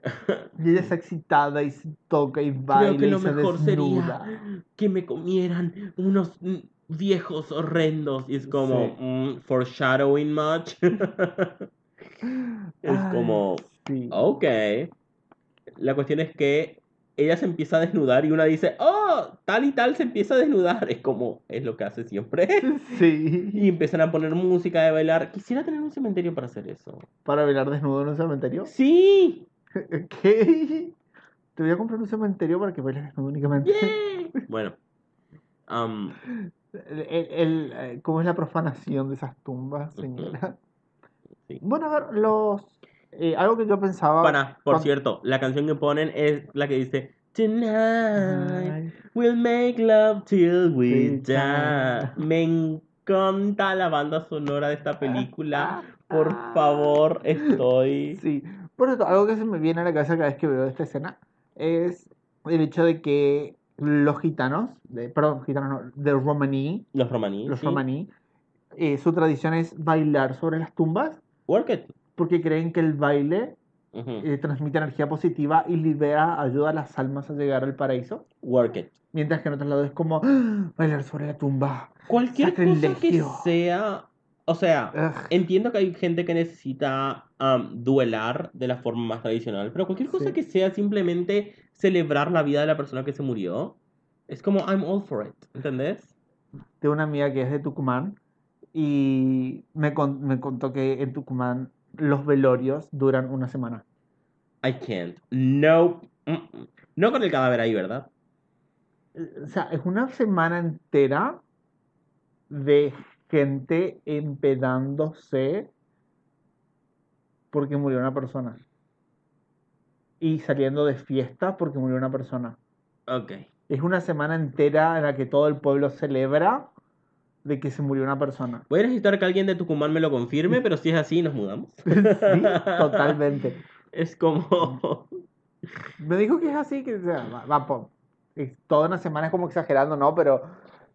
Speaker 1: Y ella está excitada y se toca y baila
Speaker 2: Creo que lo
Speaker 1: y se
Speaker 2: mejor
Speaker 1: desnuda.
Speaker 2: sería que me comieran unos mm, viejos horrendos. Y es como,
Speaker 1: Sí.
Speaker 2: mm, foreshadowing much. es
Speaker 1: Ay,
Speaker 2: como,
Speaker 1: sí.
Speaker 2: ok. La cuestión es que ella se empieza a desnudar y una dice, oh, tal y tal se empieza a desnudar. Es como, es lo que hace siempre.
Speaker 1: Sí.
Speaker 2: Y empiezan a poner música de bailar. Quisiera tener un cementerio para hacer eso.
Speaker 1: Para bailar desnudo en un cementerio.
Speaker 2: Sí.
Speaker 1: ¿Qué? Te voy a comprar un cementerio para que bailes desnudo únicamente.
Speaker 2: Bueno. um,
Speaker 1: El, el- el, eh, ¿Cómo es la profanación de esas tumbas, señora?
Speaker 2: Sí.
Speaker 1: Bueno, a ver, los. eh, algo que yo pensaba.
Speaker 2: Para, por cierto, la canción que ponen es la que dice Tonight we'll make love till we die. Me encanta la banda sonora de esta película. Por favor, estoy.
Speaker 1: Sí. Por cierto, algo que se me viene a la cabeza cada vez que veo esta escena es el hecho de que los gitanos, de, perdón, gitanos no, de romaní,
Speaker 2: Los romaníes.
Speaker 1: los
Speaker 2: sí.
Speaker 1: romaní, eh, su tradición es bailar sobre las tumbas
Speaker 2: Work it.
Speaker 1: porque creen que el baile
Speaker 2: Ujú.
Speaker 1: eh, transmite energía positiva y libera, ayuda a las almas a llegar al paraíso.
Speaker 2: Work it.
Speaker 1: Mientras que en otro lado es como ¡Ah! bailar sobre la tumba.
Speaker 2: Cualquier cosa que
Speaker 1: Sacrilegio.
Speaker 2: sea. O sea,
Speaker 1: Ugh.
Speaker 2: Entiendo que hay gente que necesita am, duelar de la forma más tradicional, pero cualquier cosa
Speaker 1: Sí.
Speaker 2: que sea simplemente celebrar la vida de la persona que se murió, es como I'm all for it, ¿entendés?
Speaker 1: Tengo una amiga que es de Tucumán y me, con- me contó que en Tucumán los velorios duran una semana.
Speaker 2: I can't. No. mm, mm. No con el cadáver ahí, ¿verdad?
Speaker 1: O sea, es una semana entera de gente empedándose porque murió una persona. Y saliendo de fiesta porque murió una persona.
Speaker 2: Ok.
Speaker 1: Es una semana entera en la que todo el pueblo celebra de que se murió una persona.
Speaker 2: Voy a necesitar que alguien de Tucumán me lo confirme, pero si es así, nos mudamos.
Speaker 1: Sí, totalmente.
Speaker 2: Es como.
Speaker 1: Me dijo que es así, que o sea, va, va por- toda una semana es como exagerando, ¿no? Pero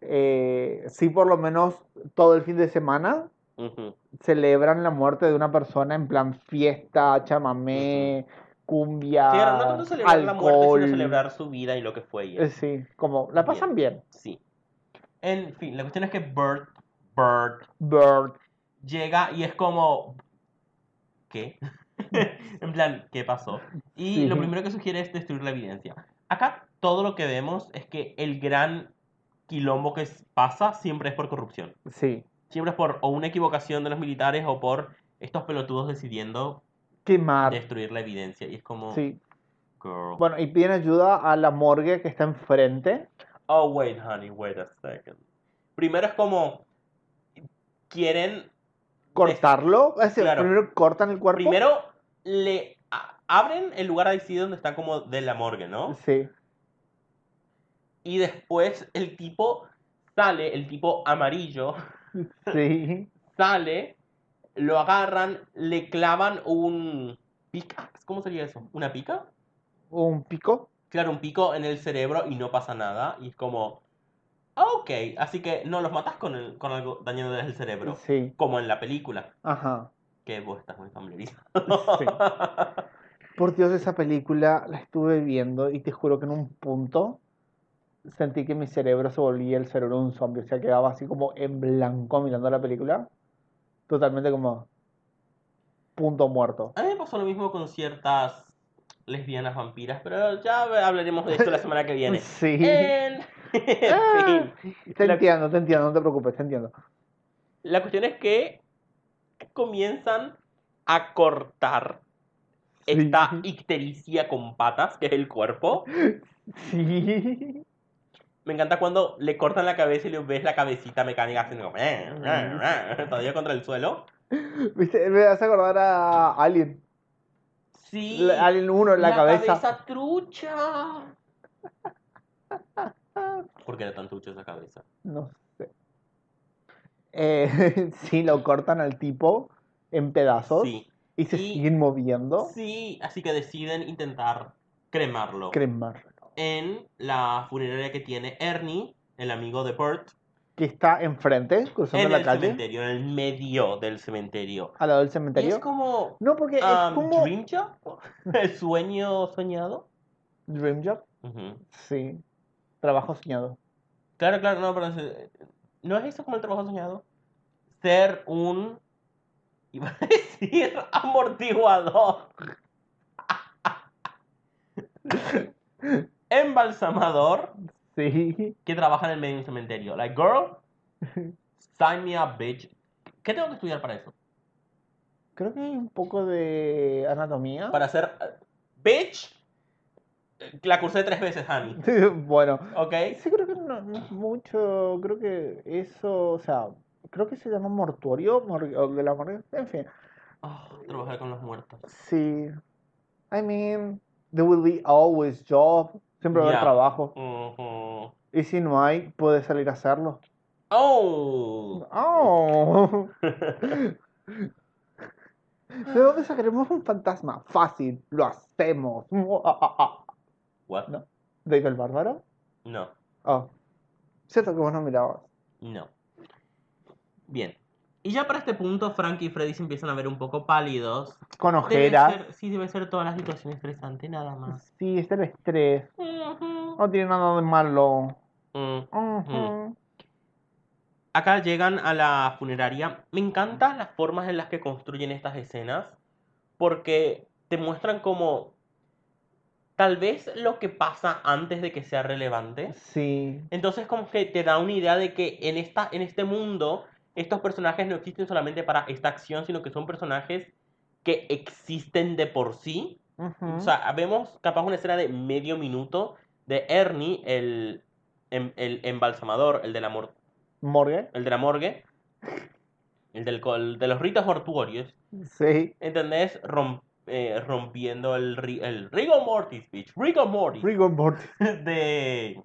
Speaker 1: eh, sí por lo menos todo el fin de semana
Speaker 2: Ujú.
Speaker 1: celebran la muerte de una persona en plan fiesta, chamamé, cumbia,
Speaker 2: no tanto celebrar la muerte,
Speaker 1: alcohol.
Speaker 2: sino celebrar su vida y lo que fue ella.
Speaker 1: Eh, Sí, como la pasan bien.
Speaker 2: Sí. En fin, la cuestión es que Bert, Bert,
Speaker 1: Bird.
Speaker 2: llega y es como. ¿Qué? en plan, ¿qué pasó? Y
Speaker 1: Sí.
Speaker 2: lo primero que sugiere es destruir la evidencia. Acá todo lo que vemos es que el gran quilombo que pasa siempre es por corrupción.
Speaker 1: Sí.
Speaker 2: Siempre es por o una equivocación de los militares o por estos pelotudos decidiendo
Speaker 1: Quemar.
Speaker 2: destruir la evidencia. Y es como.
Speaker 1: Sí.
Speaker 2: Girl.
Speaker 1: Bueno, y piden ayuda a la morgue que está enfrente.
Speaker 2: Oh, wait, honey, wait a second. Primero es como. Quieren
Speaker 1: cortarlo. Es decir,
Speaker 2: Claro.
Speaker 1: Primero cortan el cuerpo.
Speaker 2: Primero le abren el lugar ahí sí donde está como de la morgue, ¿no?
Speaker 1: Sí.
Speaker 2: Y después el tipo sale, el tipo amarillo,
Speaker 1: Sí.
Speaker 2: sale, lo agarran, le clavan un pica. ¿Cómo sería eso? ¿Una pica?
Speaker 1: Un pico.
Speaker 2: Claro, un pico en el cerebro y no pasa nada. Y es como, ah, ok, así que no los matas con, el, con algo dañándoles el cerebro.
Speaker 1: Sí.
Speaker 2: Como en la película,
Speaker 1: Ajado.
Speaker 2: que vos estás muy familiarizado.
Speaker 1: Sí. Por Dios, esa película la estuve viendo y te juro que en un punto sentí que mi cerebro se volvía el cerebro de un zombie. O sea, quedaba así como en blanco mirando la película. Totalmente como punto muerto.
Speaker 2: A mí me pasó lo mismo con ciertas lesbianas vampiras, pero ya hablaremos de esto la semana que viene.
Speaker 1: Sí.
Speaker 2: En,
Speaker 1: Ah, Te
Speaker 2: la-
Speaker 1: entiendo, te entiendo, no te preocupes, te entiendo.
Speaker 2: la cuestión es que comienzan a cortar
Speaker 1: Sí.
Speaker 2: esta ictericia con patas, que es el cuerpo.
Speaker 1: Sí.
Speaker 2: Me encanta cuando le cortan la cabeza y le ves la cabecita mecánica haciendo como, "Eh, eh, eh", todavía contra el suelo.
Speaker 1: ¿Viste? Me hace acordar a Alien.
Speaker 2: Sí,
Speaker 1: La- Alien 1 en la, cabeza.
Speaker 2: trucha. ¿Por qué era tan trucha esa cabeza?
Speaker 1: No sé. Eh, sí, lo cortan al tipo en pedazos
Speaker 2: Sí,
Speaker 1: y se
Speaker 2: y-
Speaker 1: siguen moviendo.
Speaker 2: sí, así que deciden intentar cremarlo.
Speaker 1: Cremar.
Speaker 2: En la funeraria que tiene Ernie, el amigo de Bert,
Speaker 1: Que está enfrente, cruzando
Speaker 2: en
Speaker 1: la
Speaker 2: el
Speaker 1: calle,
Speaker 2: cementerio, en el medio del cementerio.
Speaker 1: al lado del
Speaker 2: Y
Speaker 1: cementerio.
Speaker 2: es como
Speaker 1: No, porque es
Speaker 2: um,
Speaker 1: como
Speaker 2: Dream Job, el sueño soñado.
Speaker 1: Dream Job.
Speaker 2: Ujú.
Speaker 1: Sí. Trabajo soñado.
Speaker 2: Claro, claro, no, pero no es eso como el trabajo soñado. Ser un iba a decir amortiguador. Embalsamador
Speaker 1: Sí.
Speaker 2: que trabaja en el medio de un cementerio. Like, girl, sign me up, bitch. ¿Qué tengo que estudiar para eso?
Speaker 1: Creo que hay un poco de anatomía.
Speaker 2: Para ser eh, bitch, la cursé tres veces, honey.
Speaker 1: bueno,
Speaker 2: ¿Ok?
Speaker 1: sí creo que no, no es mucho, creo que eso, o sea, creo que se llama mortuorio, mor- de la en fin.
Speaker 2: Oh, trabajar con los muertos.
Speaker 1: Sí. I mean, there will be always job, siempre va a haber trabajo. Y si no hay, puedes salir a hacerlo.
Speaker 2: Oh.
Speaker 1: Oh. ¿De dónde sacaremos un fantasma? Fácil, lo hacemos.
Speaker 2: What?
Speaker 1: No. ¿Dave el Bárbaro?
Speaker 2: No,
Speaker 1: Oh. Cierto que vos no mirabas.
Speaker 2: no. Bien. Y ya para este punto, Frank y Freddy se empiezan a ver un poco pálidos.
Speaker 1: Con
Speaker 2: Debe
Speaker 1: ojeras.
Speaker 2: ser- sí, debe ser toda la situación estresante, nada más.
Speaker 1: Sí, es el estrés. No tiene nada de malo.
Speaker 2: Acá llegan a la funeraria. Me encantan las formas en las que construyen estas escenas porque te muestran como tal vez lo que pasa antes de que sea relevante.
Speaker 1: Sí.
Speaker 2: Entonces como que te da una idea de que en, esta, en este mundo estos personajes no existen solamente para esta acción, sino que son personajes que existen de por sí.
Speaker 1: Ujú.
Speaker 2: O sea, vemos capaz una escena de medio minuto de Ernie, el, em- el embalsamador, el de la, mor-
Speaker 1: Morgue.
Speaker 2: el de la morgue, el, del, el de los ritos mortuorios,
Speaker 1: Sí.
Speaker 2: ¿entendés? Eh, rompiendo el, el rigor mortis, bitch, rigor mortis
Speaker 1: Rigor mortis.
Speaker 2: de,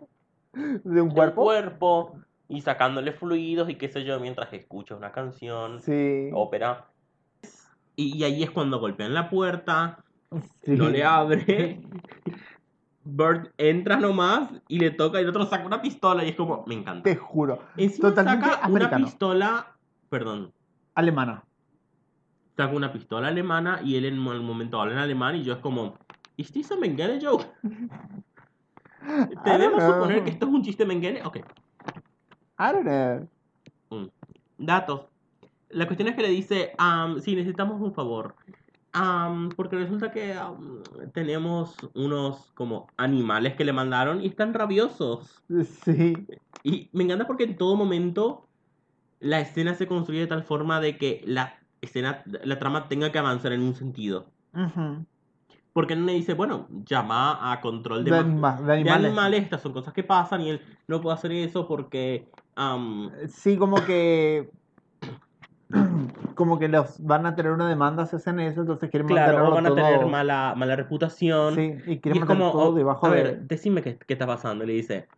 Speaker 1: De un
Speaker 2: de un
Speaker 1: cuerpo.
Speaker 2: Y sacándole fluidos y qué sé yo mientras escucha una canción,
Speaker 1: Sí.
Speaker 2: ópera. Y, y ahí es cuando golpean la puerta,
Speaker 1: Sí.
Speaker 2: no le abre. Bert entra nomás y le toca y el otro saca una pistola y es como, me encanta.
Speaker 1: Te juro.
Speaker 2: Encima
Speaker 1: Totalmente
Speaker 2: saca una pistola, perdón,
Speaker 1: Alemana.
Speaker 2: saca una pistola alemana y él en el momento habla en alemán y yo es como, ¿is this a Mengele joke? ¿Debemos suponer que esto es un chiste Mengele? Ok.
Speaker 1: I don't know.
Speaker 2: Mm. Datos. La cuestión es que le dice, am, sí, necesitamos un favor. Am, porque resulta que am, tenemos unos como animales que le mandaron y están rabiosos.
Speaker 1: Sí.
Speaker 2: Y me encanta porque en todo momento la escena se construye de tal forma de que la escena, la trama tenga que avanzar en un sentido.
Speaker 1: Ujú.
Speaker 2: Porque él me dice, bueno, llama a control de,
Speaker 1: De,
Speaker 2: ma-
Speaker 1: anima- de
Speaker 2: de
Speaker 1: animales.
Speaker 2: animales, estas son cosas que pasan y él no puede hacer eso porque
Speaker 1: Sí, como que como que los van a tener una demanda si hacen eso, entonces quieren
Speaker 2: Claro, van a
Speaker 1: todo.
Speaker 2: tener mala, mala reputación.
Speaker 1: Sí, y
Speaker 2: Y
Speaker 1: quieren
Speaker 2: es
Speaker 1: mantener
Speaker 2: como,
Speaker 1: todo debajo
Speaker 2: a
Speaker 1: de.
Speaker 2: ver, decime qué, qué está pasando. Y le dice,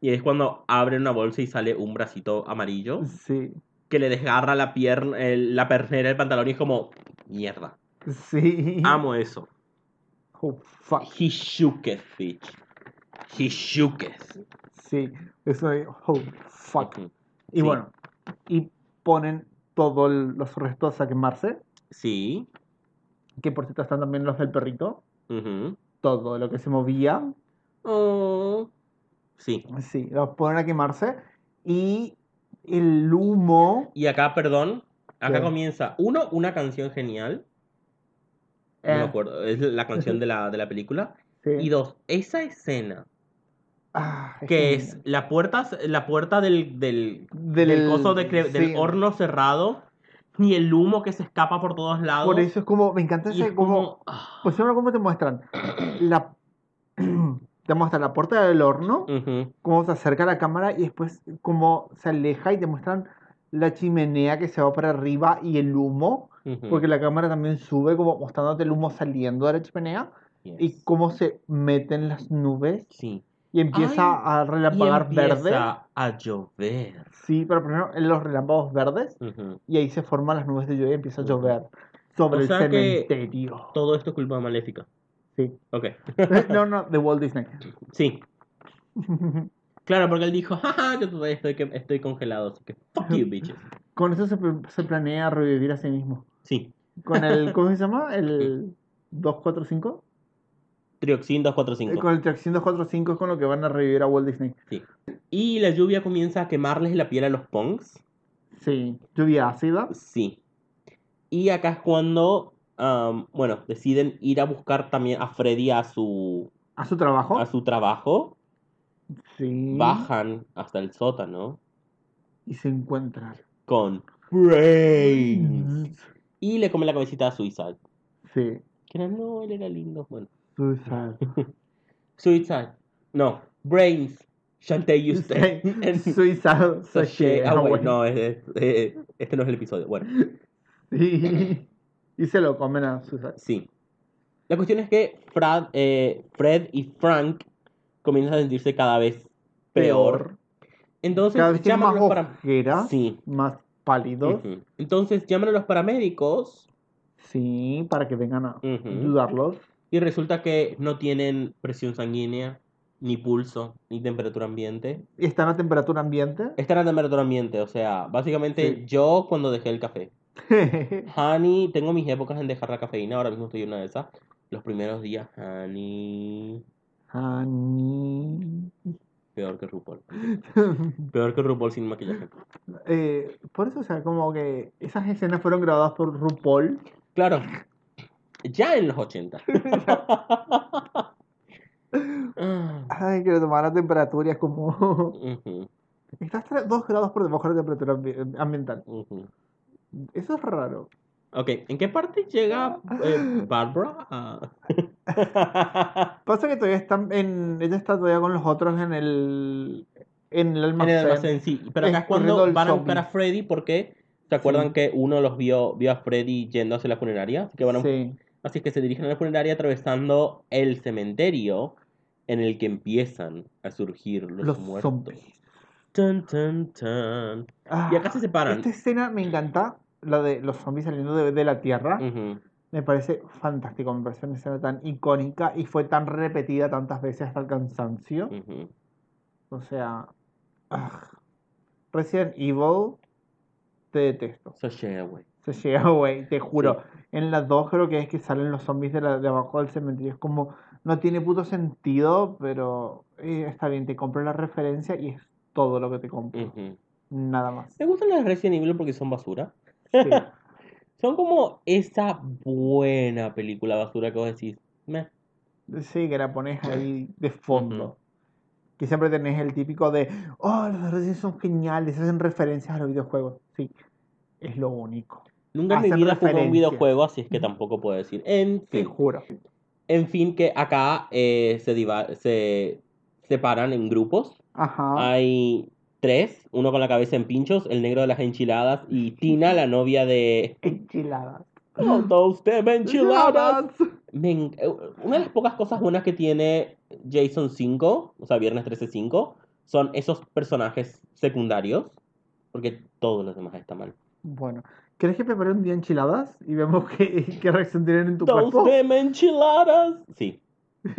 Speaker 2: y es cuando abre una bolsa y sale un bracito amarillo
Speaker 1: Sí,
Speaker 2: que le desgarra la pierna, el- la pernera del pantalón y es como, mierda.
Speaker 1: Sí.
Speaker 2: Amo eso.
Speaker 1: Oh, fuck.
Speaker 2: He shooketh, bitch. He shooketh.
Speaker 1: Sí, eso es. Oh, fuck. Y bueno, y ponen todos los restos a quemarse,
Speaker 2: Sí.
Speaker 1: que por cierto están también los del perrito, todo lo que se movía,
Speaker 2: Oh. Sí.
Speaker 1: sí, los ponen a quemarse y el humo,
Speaker 2: Y acá, perdón, acá
Speaker 1: ¿Qué?
Speaker 2: comienza, uno, una canción genial. No me
Speaker 1: eh,
Speaker 2: acuerdo, es la canción de la, de la película.
Speaker 1: sí.
Speaker 2: Y dos, esa escena,
Speaker 1: Ah,
Speaker 2: que es la puerta, la puerta del, del,
Speaker 1: del,
Speaker 2: del coso de cre- del
Speaker 1: sí.
Speaker 2: horno cerrado y el humo que se escapa por todos lados.
Speaker 1: Por eso es como, me encanta ese
Speaker 2: es
Speaker 1: como,
Speaker 2: como,
Speaker 1: pues ahora cómo te muestran, la, te muestran la puerta del horno,
Speaker 2: ujú,
Speaker 1: cómo se acerca la cámara y después cómo se aleja y te muestran la chimenea que se va para arriba y el humo, porque la cámara también sube como mostrándote el humo saliendo de la chimenea y cómo se meten las nubes
Speaker 2: Sí.
Speaker 1: y empieza a
Speaker 2: Y
Speaker 1: relampagar verde.
Speaker 2: empieza a llover.
Speaker 1: Sí, pero primero en los relámpagos verdes
Speaker 2: Ujú.
Speaker 1: y ahí se forman las nubes de lluvia y empieza a llover sobre
Speaker 2: O
Speaker 1: el
Speaker 2: que-
Speaker 1: cementerio.
Speaker 2: Todo esto es culpa de Maléfica.
Speaker 1: Sí.
Speaker 2: Ok.
Speaker 1: no, no, de Walt Disney.
Speaker 2: Sí. Claro, porque él dijo, jaja, yo todavía estoy, congelado, así que fuck you, bitches.
Speaker 1: Con eso se, pl- se planea revivir a sí mismo.
Speaker 2: Sí.
Speaker 1: Con el, ¿cómo se llama? El 245.
Speaker 2: Trioxin
Speaker 1: Eh,
Speaker 2: 245.
Speaker 1: Con el Traxión 245 es con lo que van a revivir a Walt Disney.
Speaker 2: Sí. Y la lluvia comienza a quemarles la piel a los punks.
Speaker 1: Sí, lluvia ácida.
Speaker 2: Sí. Y acá es cuando, bueno, deciden ir a buscar también a Freddy a su,
Speaker 1: A su trabajo.
Speaker 2: a su trabajo.
Speaker 1: Sí.
Speaker 2: Bajan hasta el sótano
Speaker 1: Y se encuentran.
Speaker 2: con Brains. Y le come la cabecita a Suicide.
Speaker 1: Sí.
Speaker 2: Que era, no, él era lindo. Bueno.
Speaker 1: Suicide.
Speaker 2: Suicide. No. Brains. Shantae usted.
Speaker 1: Suicide.
Speaker 2: Sachet. Ah, bueno, no, es- es- este no es el episodio. Bueno,
Speaker 1: Sí. Y se lo comen a Suicide.
Speaker 2: sí. La cuestión es que Fred, eh, Fred y Frank comienzan a sentirse cada vez peor. Entonces
Speaker 1: Cada vez
Speaker 2: llaman a
Speaker 1: más.
Speaker 2: Sí.
Speaker 1: Más pálidos.
Speaker 2: Entonces llaman a los paramédicos
Speaker 1: Sí, para que vengan a ayudarlos.
Speaker 2: y resulta que no tienen presión sanguínea, ni pulso, ni temperatura ambiente.
Speaker 1: Están a temperatura ambiente.
Speaker 2: Están a temperatura ambiente, o sea, básicamente
Speaker 1: Sí.
Speaker 2: yo cuando dejé el café. Honey, tengo mis épocas en dejar la cafeína, ahora mismo estoy en una de esas. Los primeros días, honey,
Speaker 1: Honey.
Speaker 2: peor que RuPaul. Peor que RuPaul sin maquillaje.
Speaker 1: Eh, por eso, o sea, como que esas escenas fueron grabadas por RuPaul.
Speaker 2: Claro, ya en los 80. Ah,
Speaker 1: Ay, que le tomaba la temperatura y es como.
Speaker 2: ujú,
Speaker 1: Estás 2 grados por debajo de la temperatura ambi- ambiental. Eso es raro.
Speaker 2: Ok, ¿en qué parte llega eh, Barbara? Ah.
Speaker 1: Pasa que todavía están en. Ella está todavía con los otros en el. En el
Speaker 2: En
Speaker 1: almacén.
Speaker 2: el almacén, sí. Pero acá es cuando van a buscar a. Freddy porque se acuerdan
Speaker 1: Sí.
Speaker 2: que uno los vio, vio a Freddy yendo hacia la funeraria. Así que, van a-
Speaker 1: Sí.
Speaker 2: así que se dirigen a la funeraria atravesando el cementerio en el que empiezan a surgir los,
Speaker 1: Los
Speaker 2: muertos.
Speaker 1: zombies. Ah,
Speaker 2: Y acá se separan.
Speaker 1: Esta escena me encanta. La de los zombies saliendo de, de la tierra. Me parece fantástico. Me parece una escena tan icónica y fue tan repetida tantas veces hasta el cansancio. O sea. ah. Resident Evil. Te detesto.
Speaker 2: So share, güey.
Speaker 1: Se llega, güey, te juro. En las dos creo que es que salen los zombies de, la- de abajo del cementerio. Es como, no tiene puto sentido, pero eh, está bien, te compro la referencia y es todo lo que te compro. Nada más.
Speaker 2: Me gustan las Resident Evil porque son basura.
Speaker 1: Sí.
Speaker 2: Son como esa buena película basura que vos decís. Meh.
Speaker 1: Sí, que la pones ahí de fondo. Que siempre tenés el típico de, oh, los Resident son geniales, hacen referencias a los videojuegos. Sí, es lo único.
Speaker 2: Nunca en mi vida jugué un videojuego, así es que tampoco puedo decir. En
Speaker 1: Te
Speaker 2: fin,
Speaker 1: juro.
Speaker 2: en fin que acá eh, se, diva- se separan en grupos.
Speaker 1: Ajá.
Speaker 2: Hay tres, uno con la cabeza en pinchos, el negro de las enchiladas y Tina, la novia de...
Speaker 1: Enchiladas.
Speaker 2: Those damn enchiladas. Me eh, Una de las pocas cosas buenas que tiene Jason 5, o sea, Viernes 13 5, son esos personajes secundarios, porque todos los demás están mal.
Speaker 1: Bueno, ¿querés que prepare un día enchiladas y vemos qué, qué reacción tienen en tu
Speaker 2: Those
Speaker 1: cuerpo?
Speaker 2: damn enchiladas. Sí.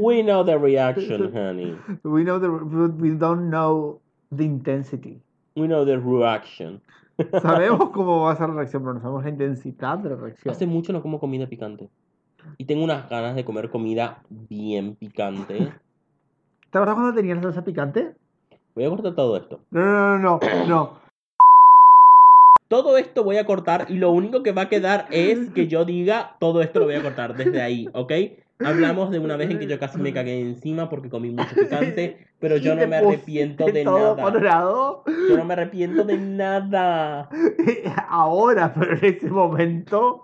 Speaker 2: We know the reaction, honey.
Speaker 1: we know the, but we don't know the intensity.
Speaker 2: We know the reaction.
Speaker 1: Sabemos cómo va a ser la reacción, pero no sabemos la intensidad de la reacción.
Speaker 2: Hace mucho no como comida picante. Y tengo unas ganas de comer comida bien picante.
Speaker 1: ¿Te acuerdas cuando tenía la salsa picante?
Speaker 2: Voy a cortar todo esto.
Speaker 1: No, no, no, no, no.
Speaker 2: Todo esto voy a cortar y lo único que va a quedar es que yo diga todo esto lo voy a cortar desde ahí, ¿ok? Hablamos de una vez en que yo casi me cagué encima porque comí mucho picante, pero yo no me arrepiento de
Speaker 1: todo
Speaker 2: nada.
Speaker 1: colorado.
Speaker 2: Yo no me arrepiento de nada.
Speaker 1: Ahora, pero en ese momento,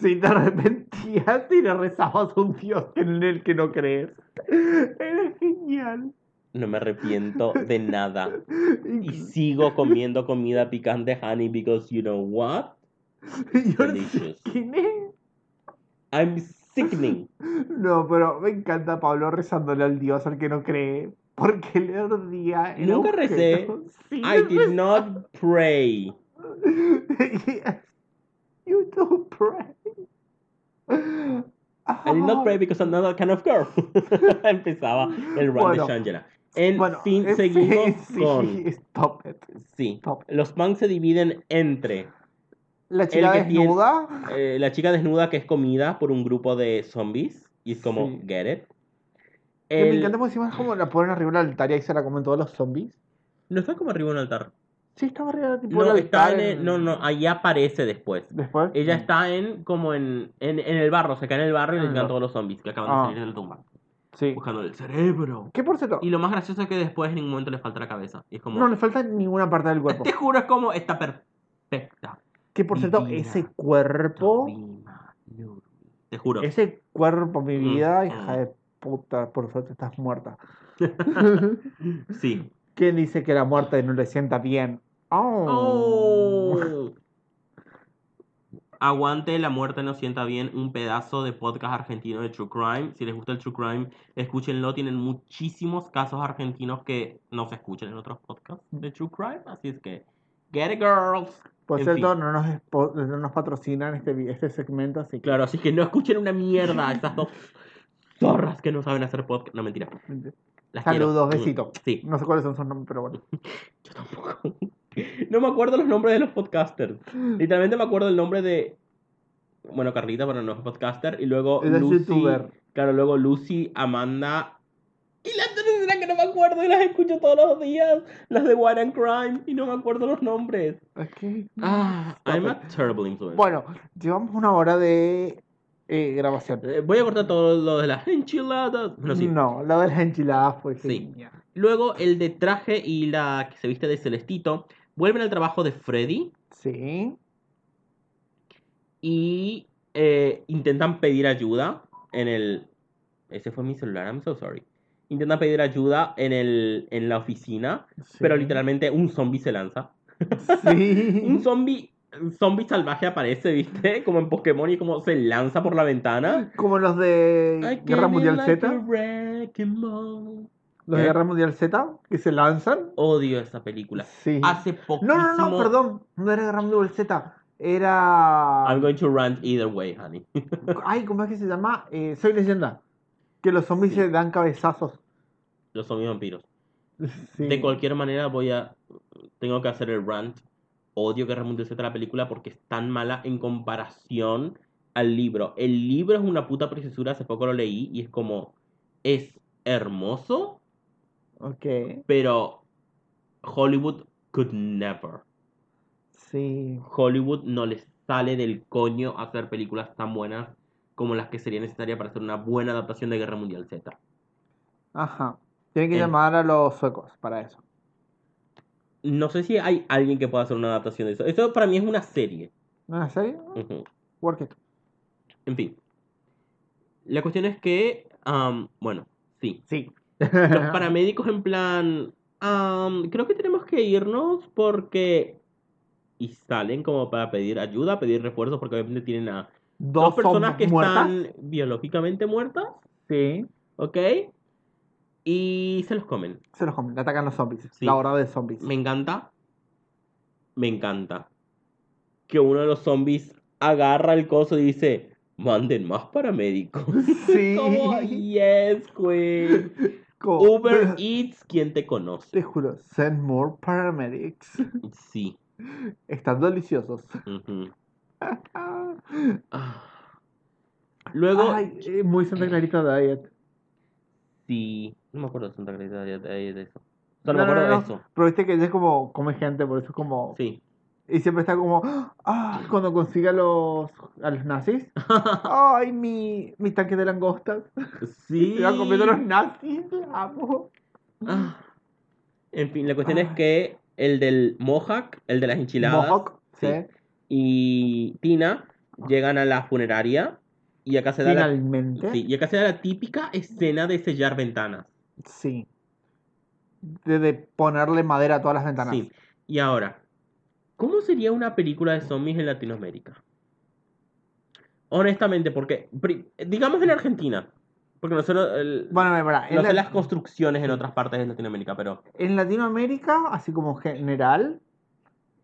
Speaker 1: si te arrepentías y le rezabas a un Dios en el que no crees. Era genial.
Speaker 2: No me arrepiento de nada. Y sigo comiendo comida picante, honey, because you know what?
Speaker 1: You're
Speaker 2: delicious.
Speaker 1: skinny.
Speaker 2: I'm sickening.
Speaker 1: No, pero me encanta Pablo rezándole al Dios al que no cree. Porque le ardía el
Speaker 2: Nunca recé.
Speaker 1: Sí,
Speaker 2: I did not pray.
Speaker 1: Yes. You do pray.
Speaker 2: I did not pray because I'm not that kind of girl. Empezaba el run
Speaker 1: Bueno.
Speaker 2: de Shangela. En
Speaker 1: Bueno,
Speaker 2: fin,
Speaker 1: en
Speaker 2: seguimos
Speaker 1: sí,
Speaker 2: con...
Speaker 1: Stop it.
Speaker 2: Sí,
Speaker 1: Stop.
Speaker 2: los punks se dividen entre
Speaker 1: La chica
Speaker 2: tiene-
Speaker 1: desnuda.
Speaker 2: eh, la chica desnuda que es comida por un grupo de zombies. Y es como,
Speaker 1: Sí.
Speaker 2: get it.
Speaker 1: Que me
Speaker 2: El-
Speaker 1: encanta porque encima es como la ponen arriba del altar y ahí se la comen todos los zombies.
Speaker 2: No está como arriba de un altar.
Speaker 1: Sí, estaba arriba tipo
Speaker 2: No, está en el- no, no, ahí aparece después.
Speaker 1: Después.
Speaker 2: Ella está en como en, en, en el barro, se cae en el barro y
Speaker 1: Ah,
Speaker 2: le llegan
Speaker 1: no.
Speaker 2: todos los zombies que acaban
Speaker 1: Ah.
Speaker 2: de salir de la tumba.
Speaker 1: Sí.
Speaker 2: Buscando el cerebro.
Speaker 1: ¿Qué por cierto?
Speaker 2: Y lo más gracioso es que después en ningún momento le falta la cabeza. Y es como.
Speaker 1: No le falta ninguna parte del cuerpo.
Speaker 2: Te juro, es como. Está perfecta.
Speaker 1: Que por cierto, ese cuerpo.
Speaker 2: Nurmi. Te juro.
Speaker 1: Ese cuerpo, mi
Speaker 2: Mm,
Speaker 1: vida,
Speaker 2: mm.
Speaker 1: hija de puta, por suerte estás muerta.
Speaker 2: Sí.
Speaker 1: ¿Quién dice que la muerte no le sienta bien? Oh.
Speaker 2: Oh. Aguante la muerte no sienta bien, un pedazo de podcast argentino de True Crime. Si les gusta el True Crime, escúchenlo. Tienen muchísimos casos argentinos que no se escuchan en otros podcasts de True Crime. Así es que, get it, girls.
Speaker 1: Por
Speaker 2: En
Speaker 1: cierto,
Speaker 2: fin.
Speaker 1: no nos, no nos patrocinan este, este segmento, así que.
Speaker 2: Claro, así que no escuchen una mierda. Estas dos zorras que no saben hacer podcast. No, mentira. Las
Speaker 1: Saludos,
Speaker 2: quiero.
Speaker 1: besitos.
Speaker 2: Sí,
Speaker 1: No sé cuáles son sus nombres, pero bueno.
Speaker 2: yo tampoco. No me acuerdo los nombres de los podcasters. Literalmente me acuerdo el nombre de. Bueno, Carlita, pero no es podcaster. Y luego
Speaker 1: es
Speaker 2: Lucy.
Speaker 1: youtuber.
Speaker 2: Claro, luego Lucy, Amanda. Y la tercera que no me acuerdo y las escucho todos los días. Las de Wine and Crime. Y no me acuerdo los nombres.
Speaker 1: Ok.
Speaker 2: Ah,
Speaker 1: Stop
Speaker 2: I'm
Speaker 1: it.
Speaker 2: a terrible influencer.
Speaker 1: Bueno, llevamos una hora de eh, grabación.
Speaker 2: Eh, Voy a cortar todo lo de las enchiladas. Bueno, sí.
Speaker 1: No, la de las enchiladas fue
Speaker 2: Sí.
Speaker 1: genial.
Speaker 2: Luego el de traje y la que se viste de Celestito vuelven al trabajo de Freddy
Speaker 1: Sí.
Speaker 2: y eh, intentan pedir ayuda en el... Ese fue mi celular, I'm so sorry. Intentan pedir ayuda en, el, en la oficina,
Speaker 1: sí.
Speaker 2: pero literalmente un zombie se lanza.
Speaker 1: Sí.
Speaker 2: Un zombie, zombie salvaje aparece, ¿viste? Como en Pokémon y como se lanza por la ventana.
Speaker 1: Como los de Guerra Mundial
Speaker 2: like
Speaker 1: Z. Los de
Speaker 2: ¿Qué?
Speaker 1: Guerra Mundial Z, que se lanzan.
Speaker 2: Odio esa película.
Speaker 1: Sí.
Speaker 2: Hace poquísimo...
Speaker 1: No, no, no, perdón. No era Guerra Mundial Z. Era.
Speaker 2: I'm going to rant either way, honey.
Speaker 1: Ay, ¿cómo es que se llama? Eh, Soy leyenda. Que los zombies
Speaker 2: Sí.
Speaker 1: se dan cabezazos.
Speaker 2: Los zombies vampiros.
Speaker 1: Sí.
Speaker 2: De cualquier manera voy a... Tengo que hacer el rant. Odio Guerra Mundial Z la película porque es tan mala en comparación al libro. El libro es una puta preciosura, hace poco lo leí y es como... Es hermoso,
Speaker 1: Ok.
Speaker 2: pero Hollywood could never.
Speaker 1: Sí.
Speaker 2: Hollywood no les sale del coño hacer películas tan buenas como las que sería necesaria para hacer una buena adaptación de Guerra Mundial Z.
Speaker 1: Ajá. Tienen que
Speaker 2: En-
Speaker 1: llamar a los suecos para eso.
Speaker 2: No sé si hay alguien que pueda hacer una adaptación de eso. Eso para mí es una serie.
Speaker 1: ¿No en serio?
Speaker 2: Ujú.
Speaker 1: Work it.
Speaker 2: En fin. La cuestión es que, am, bueno, sí.
Speaker 1: Sí.
Speaker 2: Los paramédicos en plan am, creo que tenemos que irnos porque... Y salen como para pedir ayuda, pedir refuerzos, porque obviamente tienen a dos,
Speaker 1: Dos
Speaker 2: personas
Speaker 1: son
Speaker 2: que
Speaker 1: muertas.
Speaker 2: están biológicamente muertas,
Speaker 1: Sí.
Speaker 2: ¿ok? Y se los comen.
Speaker 1: Se los comen, le atacan los zombies.
Speaker 2: Sí.
Speaker 1: La hora de zombies.
Speaker 2: Me encanta. Me encanta. Que uno de los zombies agarra el coso y dice, manden más paramédicos.
Speaker 1: Sí.
Speaker 2: Como, yes.
Speaker 1: Co-
Speaker 2: Uber Eats, ¿quién te conoce?
Speaker 1: Te juro, send more paramedics.
Speaker 2: Sí.
Speaker 1: Están deliciosos.
Speaker 2: Ah. Luego,
Speaker 1: Ay, eh, muy Santa Clarita Diet.
Speaker 2: sí. No me acuerdo de Santa Clarita de, de- de eso. O sea, no,
Speaker 1: No,
Speaker 2: me acuerdo
Speaker 1: no,
Speaker 2: de eso.
Speaker 1: Pero viste que ella es como come gente, por eso es como.
Speaker 2: Sí.
Speaker 1: Y siempre está como. ¡Ah! Cuando consigue a los, a los nazis. ¡Ay, mi, mi tanque de langostas!
Speaker 2: sí.
Speaker 1: Se van comiendo los nazis. amo.
Speaker 2: Ah. En fin, la cuestión es
Speaker 1: Ay.
Speaker 2: que el del Mohawk, el de las enchiladas,
Speaker 1: Mohawk, sí.
Speaker 2: sí. y Tina llegan a la funeraria y acá se da la,
Speaker 1: Finalmente.
Speaker 2: sí, y acá se da la típica escena de sellar ventanas.
Speaker 1: Sí. De, de ponerle madera a todas las ventanas.
Speaker 2: Sí. Y ahora, ¿cómo sería una película de zombies en Latinoamérica? Honestamente, porque digamos en Argentina, porque no sé, lo- el-
Speaker 1: Bueno,
Speaker 2: no sé
Speaker 1: la-
Speaker 2: las construcciones en otras partes de Latinoamérica, pero
Speaker 1: en Latinoamérica, así como general,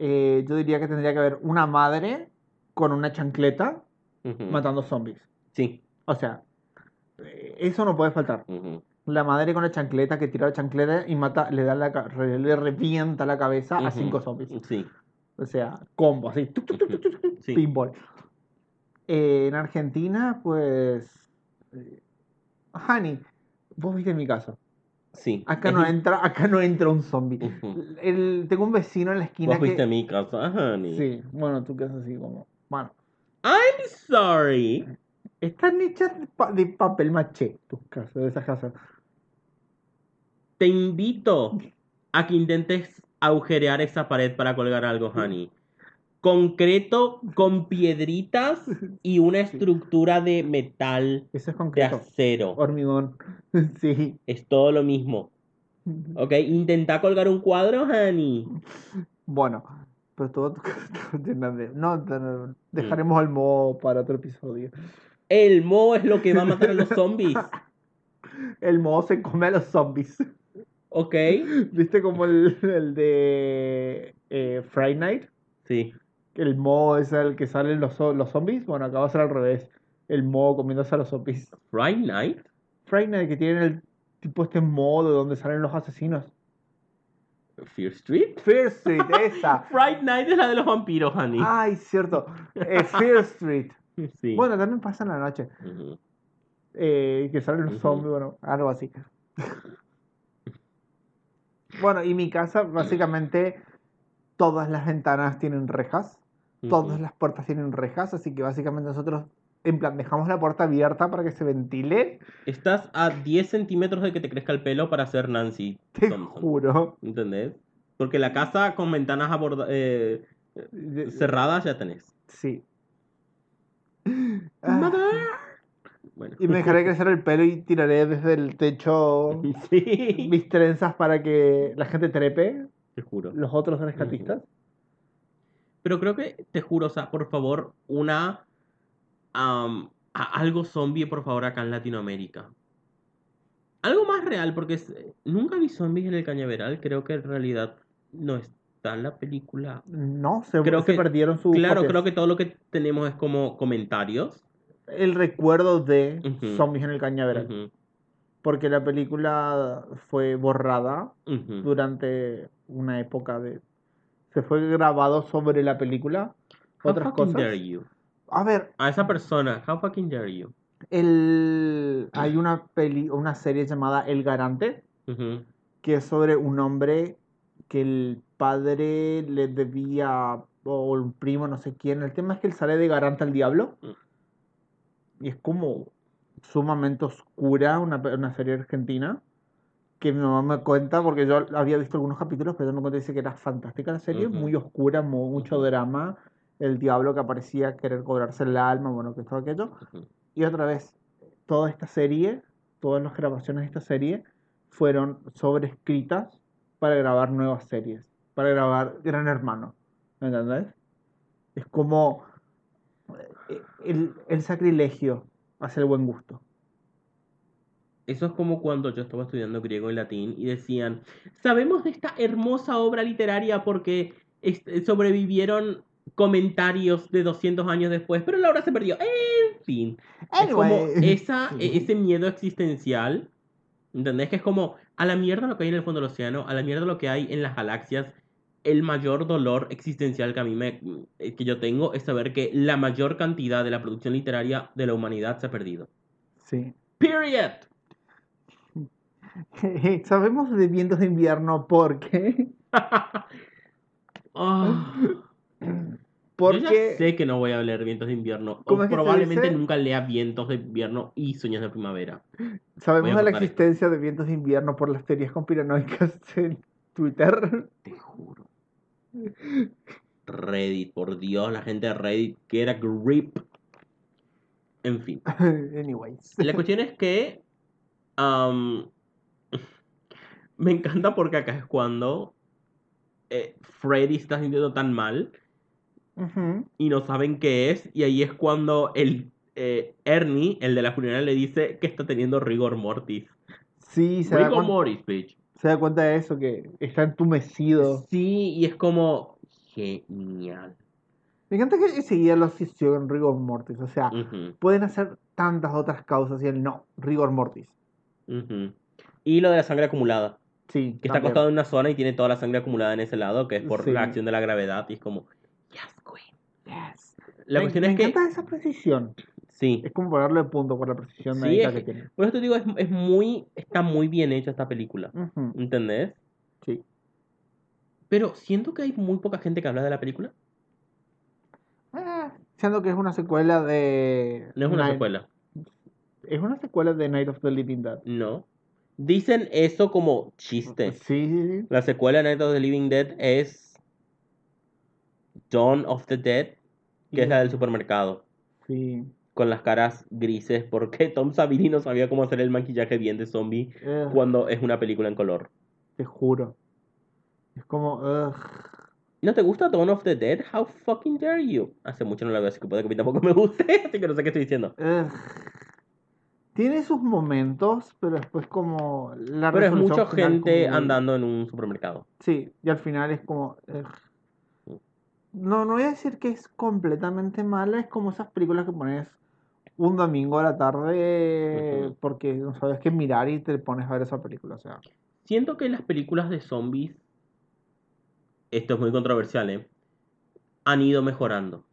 Speaker 1: eh, yo diría que tendría que haber una madre con una chancleta matando zombies.
Speaker 2: sí.
Speaker 1: O sea, eh, eso no puede faltar. La madre con la chancleta que tira la chancleta y mata, le da la le revienta la cabeza a
Speaker 2: ujú,
Speaker 1: cinco zombies.
Speaker 2: Sí.
Speaker 1: O sea, combo, así. tuc, tuc, tuc,
Speaker 2: Sí.
Speaker 1: Pinball. Eh, en Argentina, pues. eh, Honey, vos viste mi caso.
Speaker 2: Sí.
Speaker 1: Acá no entra, acá no entra un zombie.
Speaker 2: Ujú.
Speaker 1: El- tengo un vecino en la esquina
Speaker 2: Vos viste
Speaker 1: que.
Speaker 2: mi casa, honey.
Speaker 1: Sí, bueno, tú que es así como. Bueno.
Speaker 2: I'm sorry.
Speaker 1: Están hechas de, pa- de papel maché, tus casas, de esas casas.
Speaker 2: Te invito a que intentes agujerear esa pared para colgar algo, honey. Concreto con piedritas y una estructura de metal
Speaker 1: Eso es
Speaker 2: de
Speaker 1: concreto.
Speaker 2: acero.
Speaker 1: Hormigón. sí.
Speaker 2: Es todo lo mismo. ¿Ok? Intenta colgar un cuadro, honey.
Speaker 1: Bueno, pero todo de. No, dejaremos el modo para otro episodio.
Speaker 2: El mo es lo que va a matar a los zombies.
Speaker 1: El modo se come a los zombies.
Speaker 2: ¿Ok?
Speaker 1: ¿Viste como el, el de eh, Friday Night?
Speaker 2: Sí.
Speaker 1: El modo es el que salen los, los zombies. Bueno, acá va a ser al revés. El modo comiéndose a los zombies.
Speaker 2: Friday Night.
Speaker 1: Friday Night que tienen el tipo este modo donde salen los asesinos.
Speaker 2: Fear Street.
Speaker 1: Fear Street, esa.
Speaker 2: Friday Night es la de los vampiros, honey.
Speaker 1: Ay, cierto. Eh, Fear Street.
Speaker 2: sí.
Speaker 1: Bueno, también pasa en la noche. Eh, que salen los
Speaker 2: Ujú.
Speaker 1: zombies, bueno, algo así. Bueno, y mi casa, básicamente, todas las ventanas tienen rejas, todas las puertas tienen rejas, así que básicamente nosotros, en plan, dejamos la puerta abierta para que se ventile,
Speaker 2: Estás a 10 centímetros de que te crezca el pelo para ser Nancy
Speaker 1: te
Speaker 2: Thompson.
Speaker 1: juro.
Speaker 2: ¿Entendés? Porque la casa con ventanas aborda- eh, cerradas ya tenés.
Speaker 1: Sí. Ah.
Speaker 2: Bueno.
Speaker 1: y me dejaré crecer el pelo y tiraré desde el techo
Speaker 2: Sí.
Speaker 1: mis trenzas para que la gente trepe,
Speaker 2: Te juro.
Speaker 1: los otros rescatistas.
Speaker 2: Pero creo que, te juro, o sea, por favor, una. a- algo zombie, por favor, acá en Latinoamérica. Algo más real, porque es- nunca vi zombies en el cañaveral. Creo que en realidad no está en la película.
Speaker 1: No, se,
Speaker 2: Creo
Speaker 1: se
Speaker 2: que-
Speaker 1: perdieron su
Speaker 2: Claro, creo que todo lo que tenemos es como comentarios.
Speaker 1: El recuerdo de. Zombies en el Cañaveral. Porque la película fue borrada durante una época de. Se fue grabado sobre la película.
Speaker 2: How
Speaker 1: Otras
Speaker 2: fucking
Speaker 1: cosas.
Speaker 2: dare you?
Speaker 1: A ver,
Speaker 2: A esa persona, how fucking dare you?
Speaker 1: el... hay una peli, una serie llamada El Garante, que es sobre un hombre que el padre le debía, o un primo, no sé quién. El tema es que él sale de garante al diablo. Y es como sumamente oscura, una, una serie argentina. Que mi mamá me cuenta, porque yo había visto algunos capítulos, pero ella me cuenta y dice que era fantástica la serie,
Speaker 2: Ujú.
Speaker 1: muy oscura, mu- mucho drama. El diablo que aparecía querer cobrarse el alma, bueno, que todo aquello.
Speaker 2: ujú.
Speaker 1: Y otra vez, toda esta serie, todas las grabaciones de esta serie fueron sobrescritas para grabar nuevas series, para grabar Gran Hermano. ¿Me entendés? Es como el, el sacrilegio hacia el buen gusto.
Speaker 2: Eso es como cuando yo estaba estudiando griego y latín y decían, sabemos de esta hermosa obra literaria porque este, sobrevivieron comentarios de 200 años después, pero la obra se perdió. En fin, es como esa, e- ese miedo existencial, ¿entendés? Que es como a la mierda lo que hay en el fondo del océano, a la mierda lo que hay en las galaxias. El mayor dolor existencial que a mí me, eh, que yo tengo es saber que la mayor cantidad de la producción literaria de la humanidad se ha perdido.
Speaker 1: Sí.
Speaker 2: Period.
Speaker 1: Sabemos de vientos de invierno porque.
Speaker 2: Ah. Yo ya sé que no voy a leer Vientos de Invierno.
Speaker 1: ¿Cómo
Speaker 2: O
Speaker 1: es que se
Speaker 2: probablemente nunca lea Vientos de Invierno y Sueños de Primavera.
Speaker 1: Sabemos de la
Speaker 2: esto.
Speaker 1: existencia de vientos de invierno por las teorías conspiranoicas en Twitter.
Speaker 2: Te juro. Reddit, por Dios, la gente de Reddit que era grip. En fin.
Speaker 1: Anyways.
Speaker 2: La cuestión es que. me encanta porque acá es cuando. eh, Freddy está sintiendo tan mal y no saben qué es. Y ahí es cuando el eh, Ernie, el de la funeraria, le dice que está teniendo rigor mortis.
Speaker 1: Sí, se
Speaker 2: Rigor mortis, bitch.
Speaker 1: Se da cuenta de eso, que está entumecido.
Speaker 2: Sí, y es como genial.
Speaker 1: Me encanta que seguía la obsesión rigor mortis. O sea, pueden hacer tantas otras causas y él no, rigor mortis.
Speaker 2: Y lo de la sangre acumulada,
Speaker 1: Sí,
Speaker 2: que está acostado en una zona y tiene toda la sangre acumulada en ese lado, que es por
Speaker 1: Sí.
Speaker 2: la acción de la gravedad, y es como, yes, queen.
Speaker 1: Yes.
Speaker 2: La
Speaker 1: me,
Speaker 2: cuestión
Speaker 1: me
Speaker 2: es que,
Speaker 1: encanta esa precisión.
Speaker 2: Sí,
Speaker 1: Es como ponerle punto por la precisión
Speaker 2: Sí, es
Speaker 1: que tiene.
Speaker 2: por eso te digo, es, es muy, está muy bien hecha esta película,
Speaker 1: Ujú,
Speaker 2: ¿entendés?
Speaker 1: Sí.
Speaker 2: Pero siento que hay muy poca gente que habla de la película.
Speaker 1: Eh, siendo que es una secuela de.
Speaker 2: No es una
Speaker 1: Night-
Speaker 2: secuela,
Speaker 1: Es una secuela de Night of the Living Dead.
Speaker 2: no. Dicen eso como chiste.
Speaker 1: Sí, sí, sí.
Speaker 2: La secuela de Night of the Living Dead es Dawn of the Dead, que es la del supermercado,
Speaker 1: Sí.
Speaker 2: Con las caras grises, porque Tom Savini no sabía cómo hacer el maquillaje bien de zombie cuando es una película en color.
Speaker 1: Te juro. Es como.
Speaker 2: ¿No te gusta Dawn of the Dead? How fucking dare you? Hace mucho no la veo, así que puede que a mí tampoco me guste, así que no sé qué estoy diciendo.
Speaker 1: Tiene sus momentos, pero después como la
Speaker 2: Pero es mucha gente
Speaker 1: como-
Speaker 2: andando en un supermercado.
Speaker 1: Sí, y al final es como. ugh. No, no voy a decir que es completamente mala, es como esas películas que pones un domingo a la tarde porque no sabes qué mirar y te pones a ver esa película. O sea,
Speaker 2: Siento que las películas de zombies, esto es muy controversial, ¿eh? Han ido mejorando.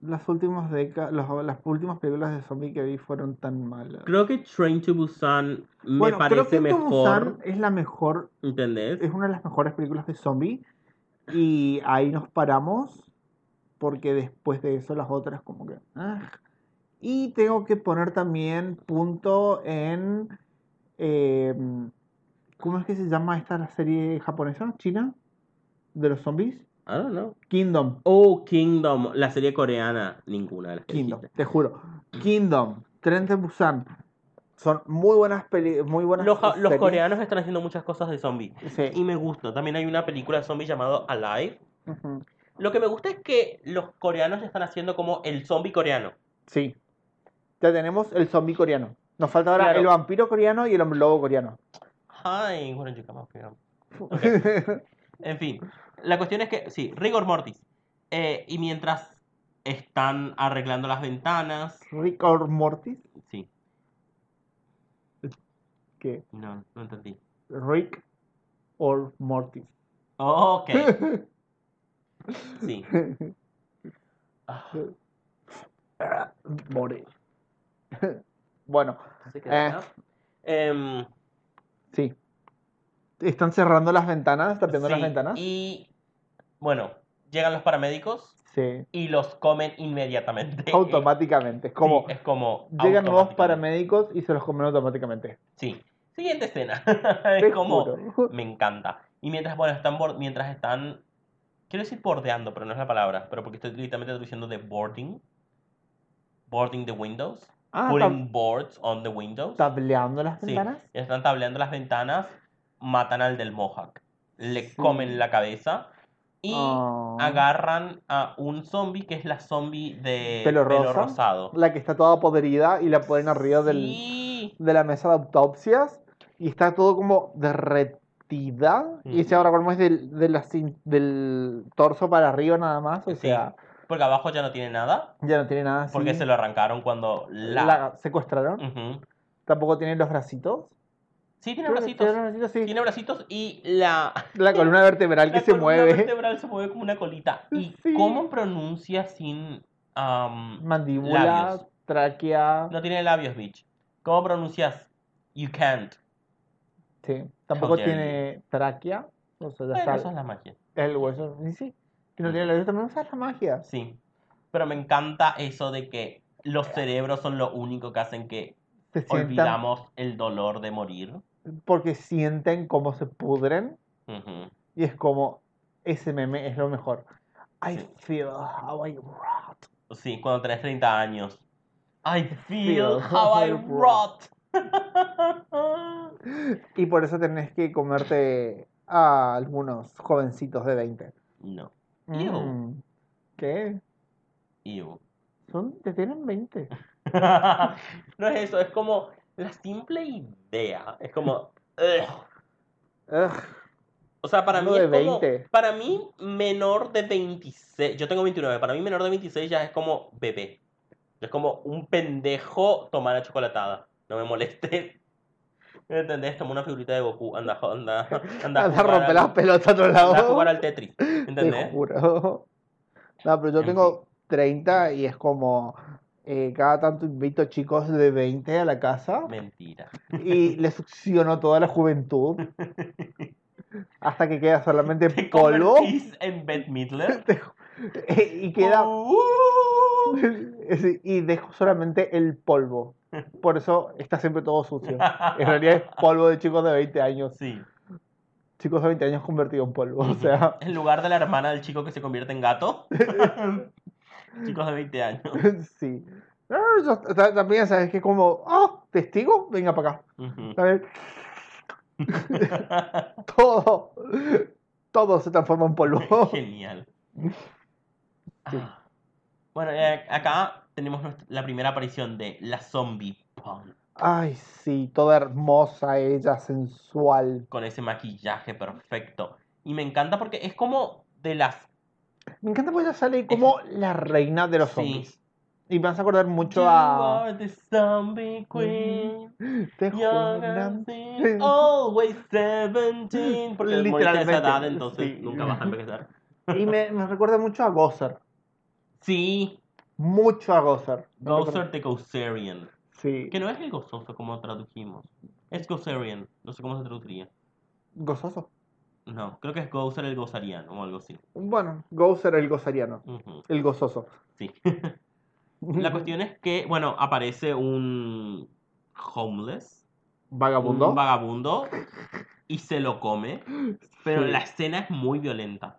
Speaker 1: las últimas décadas, las últimas películas de zombie que vi fueron tan malas.
Speaker 2: Creo que Train to Busan me
Speaker 1: bueno, creo
Speaker 2: parece
Speaker 1: que
Speaker 2: mejor,
Speaker 1: Busan es la mejor,
Speaker 2: ¿entendés?
Speaker 1: es una de las mejores películas de zombie y ahí nos paramos porque después de eso las otras como que... ah. Y tengo que poner también punto en... eh, ¿Cómo es que se llama esta la serie japonesa? ¿China? ¿De los zombies?
Speaker 2: I don't know.
Speaker 1: Kingdom.
Speaker 2: Oh, Kingdom, la serie coreana, ninguna de las que
Speaker 1: Kingdom,
Speaker 2: dijiste.
Speaker 1: te juro. Kingdom, Tren de Busan. Son muy buenas peli muy buenas
Speaker 2: Los, los coreanos están haciendo muchas cosas de zombies.
Speaker 1: Sí.
Speaker 2: Y me gusta. También hay una película de zombies llamado Alive.
Speaker 1: Ujú.
Speaker 2: Lo que me gusta es que los coreanos están haciendo como el zombie coreano.
Speaker 1: Sí. Ya tenemos el zombie coreano. Nos falta ahora
Speaker 2: Claro.
Speaker 1: el vampiro coreano y el hombre lobo coreano.
Speaker 2: Did you come up here? En fin, la cuestión es que, sí, rigor mortis. Eh, y mientras están arreglando las ventanas,
Speaker 1: Rick or Mortis.
Speaker 2: sí,
Speaker 1: ¿Qué?
Speaker 2: no, no entendí.
Speaker 1: Rick or Mortis.
Speaker 2: Oh, ok, sí. Ah,
Speaker 1: More. bueno,
Speaker 2: ¿se queda
Speaker 1: Eh.
Speaker 2: acá? Em,
Speaker 1: sí. Están cerrando las ventanas, tapiando las
Speaker 2: sí,
Speaker 1: ventanas.
Speaker 2: Y, bueno, llegan los paramédicos
Speaker 1: Sí.
Speaker 2: y los comen inmediatamente.
Speaker 1: Automáticamente. Es como
Speaker 2: Sí, es como
Speaker 1: llegan nuevos
Speaker 2: automáticamente.
Speaker 1: paramédicos y se los comen automáticamente.
Speaker 2: Sí. Siguiente escena.
Speaker 1: Te
Speaker 2: es como...
Speaker 1: juro.
Speaker 2: Me encanta. Y mientras, bueno, están bor- mientras están. Quiero decir bordeando, pero no es la palabra. Pero porque estoy literalmente diciendo de boarding. Boarding the windows.
Speaker 1: Ah,
Speaker 2: putting boards on the windows.
Speaker 1: tableando las
Speaker 2: Sí,
Speaker 1: ventanas.
Speaker 2: están tableando las ventanas, matan al del Mohawk, le
Speaker 1: Sí.
Speaker 2: comen la cabeza y
Speaker 1: Oh.
Speaker 2: agarran a un zombie que es la zombie de
Speaker 1: Pelo rosa.
Speaker 2: rosado.
Speaker 1: La que está toda podrida y la ponen arriba del,
Speaker 2: Sí.
Speaker 1: de la mesa de autopsias y está todo como Y ese
Speaker 2: Ujú.
Speaker 1: ahora como es del, de la del torso para arriba nada más. O
Speaker 2: Sí,
Speaker 1: sea,
Speaker 2: Porque abajo ya no tiene nada,
Speaker 1: ya no tiene nada
Speaker 2: porque se lo arrancaron cuando la...
Speaker 1: la secuestraron. Tampoco tiene los bracitos.
Speaker 2: Sí, tiene bracitos.
Speaker 1: tiene bracitos, sí.
Speaker 2: Tiene bracitos y la,
Speaker 1: La columna vertebral que
Speaker 2: la
Speaker 1: se
Speaker 2: columna
Speaker 1: mueve.
Speaker 2: vertebral se mueve como una colita. ¿Y
Speaker 1: Sí.
Speaker 2: cómo pronuncia sin... am,
Speaker 1: Mandíbula,
Speaker 2: Labios.
Speaker 1: tráquea.
Speaker 2: no tiene labios, bitch. ¿Cómo pronuncias you can't?
Speaker 1: Sí. Tampoco tiene tráquea. O sea, ya
Speaker 2: Bueno,
Speaker 1: está
Speaker 2: eso es la magia.
Speaker 1: el hueso. Y sí. Que no tiene labios también usa la magia.
Speaker 2: Sí. Pero me encanta eso de que los cerebros son lo único que hacen que olvidamos el dolor de morir.
Speaker 1: porque sienten cómo se pudren. Y es como, ese meme es lo mejor. I
Speaker 2: Sí.
Speaker 1: feel how I rot.
Speaker 2: Sí, cuando tenés 30 años. I
Speaker 1: Feel
Speaker 2: feel how I
Speaker 1: how I
Speaker 2: rot.
Speaker 1: Y por eso tenés que comerte a algunos jovencitos de 20.
Speaker 2: no.
Speaker 1: Mm, ¿Qué?
Speaker 2: Ew.
Speaker 1: Son, te tienen 20.
Speaker 2: no es eso, es como la simple idea. Es como. ugh.
Speaker 1: Ugh,
Speaker 2: O sea, para
Speaker 1: Uno
Speaker 2: mí es como.
Speaker 1: 20.
Speaker 2: Para mí, menor de 26. Yo tengo 29. Para mí, menor de 26 ya es como bebé. Es como un pendejo tomar la chocolatada. No me moleste. ¿Me entendés? Como una figurita de Goku. Anda, anda, anda. a
Speaker 1: Anda a romper las pelotas a otro
Speaker 2: anda a
Speaker 1: lado.
Speaker 2: jugar al Tetris.
Speaker 1: Te
Speaker 2: ¿Entendés?
Speaker 1: juro. No, pero yo
Speaker 2: En
Speaker 1: tengo 30 y es como. eh, cada tanto invito chicos de 20 a la casa
Speaker 2: Mentira.
Speaker 1: y les succiono toda la juventud hasta que queda solamente
Speaker 2: Te
Speaker 1: polvo
Speaker 2: en Beth Midler.
Speaker 1: Te ju- y queda
Speaker 2: Uh.
Speaker 1: Y dejo solamente el polvo. Por eso está siempre todo sucio. En realidad es polvo de chicos de 20 años.
Speaker 2: Sí.
Speaker 1: Chicos de 20 años convertidos en polvo. O sea,
Speaker 2: En lugar de la hermana del chico que se convierte en gato. Chicos de 20 años.
Speaker 1: sí. También sabes que como, ah, testigo, venga para acá. Todo, todo se transforma en polvo.
Speaker 2: Genial. Ah. Bueno, eh, acá tenemos nuestra- la primera aparición de la zombie punk.
Speaker 1: Ay, sí, toda hermosa ella, sensual.
Speaker 2: Con ese maquillaje perfecto. Y me encanta porque es como de las.
Speaker 1: Me encanta porque ella sale como la reina de los
Speaker 2: Sí.
Speaker 1: zombies. Y me vas a acordar mucho
Speaker 2: You
Speaker 1: a.
Speaker 2: are the zombie queen.
Speaker 1: Te juro.
Speaker 2: always 17. Porque a esa
Speaker 1: Literalmente,
Speaker 2: edad, entonces
Speaker 1: sí.
Speaker 2: nunca vas a envejecer.
Speaker 1: Y me, me recuerda mucho a Gozer.
Speaker 2: Sí,
Speaker 1: Mucho a Gozer.
Speaker 2: Gozer the Gozerian.
Speaker 1: Sí.
Speaker 2: Que no es el gozoso como tradujimos. Es Gozerian. No sé cómo se traduciría.
Speaker 1: Gozoso.
Speaker 2: No, creo que es Gozer el gozariano o algo así.
Speaker 1: Bueno, Gozer el gozariano. El gozoso.
Speaker 2: Sí. La cuestión es que, bueno, aparece un homeless,
Speaker 1: Vagabundo.
Speaker 2: un vagabundo, y se lo come. Pero
Speaker 1: Sí.
Speaker 2: la escena es muy violenta.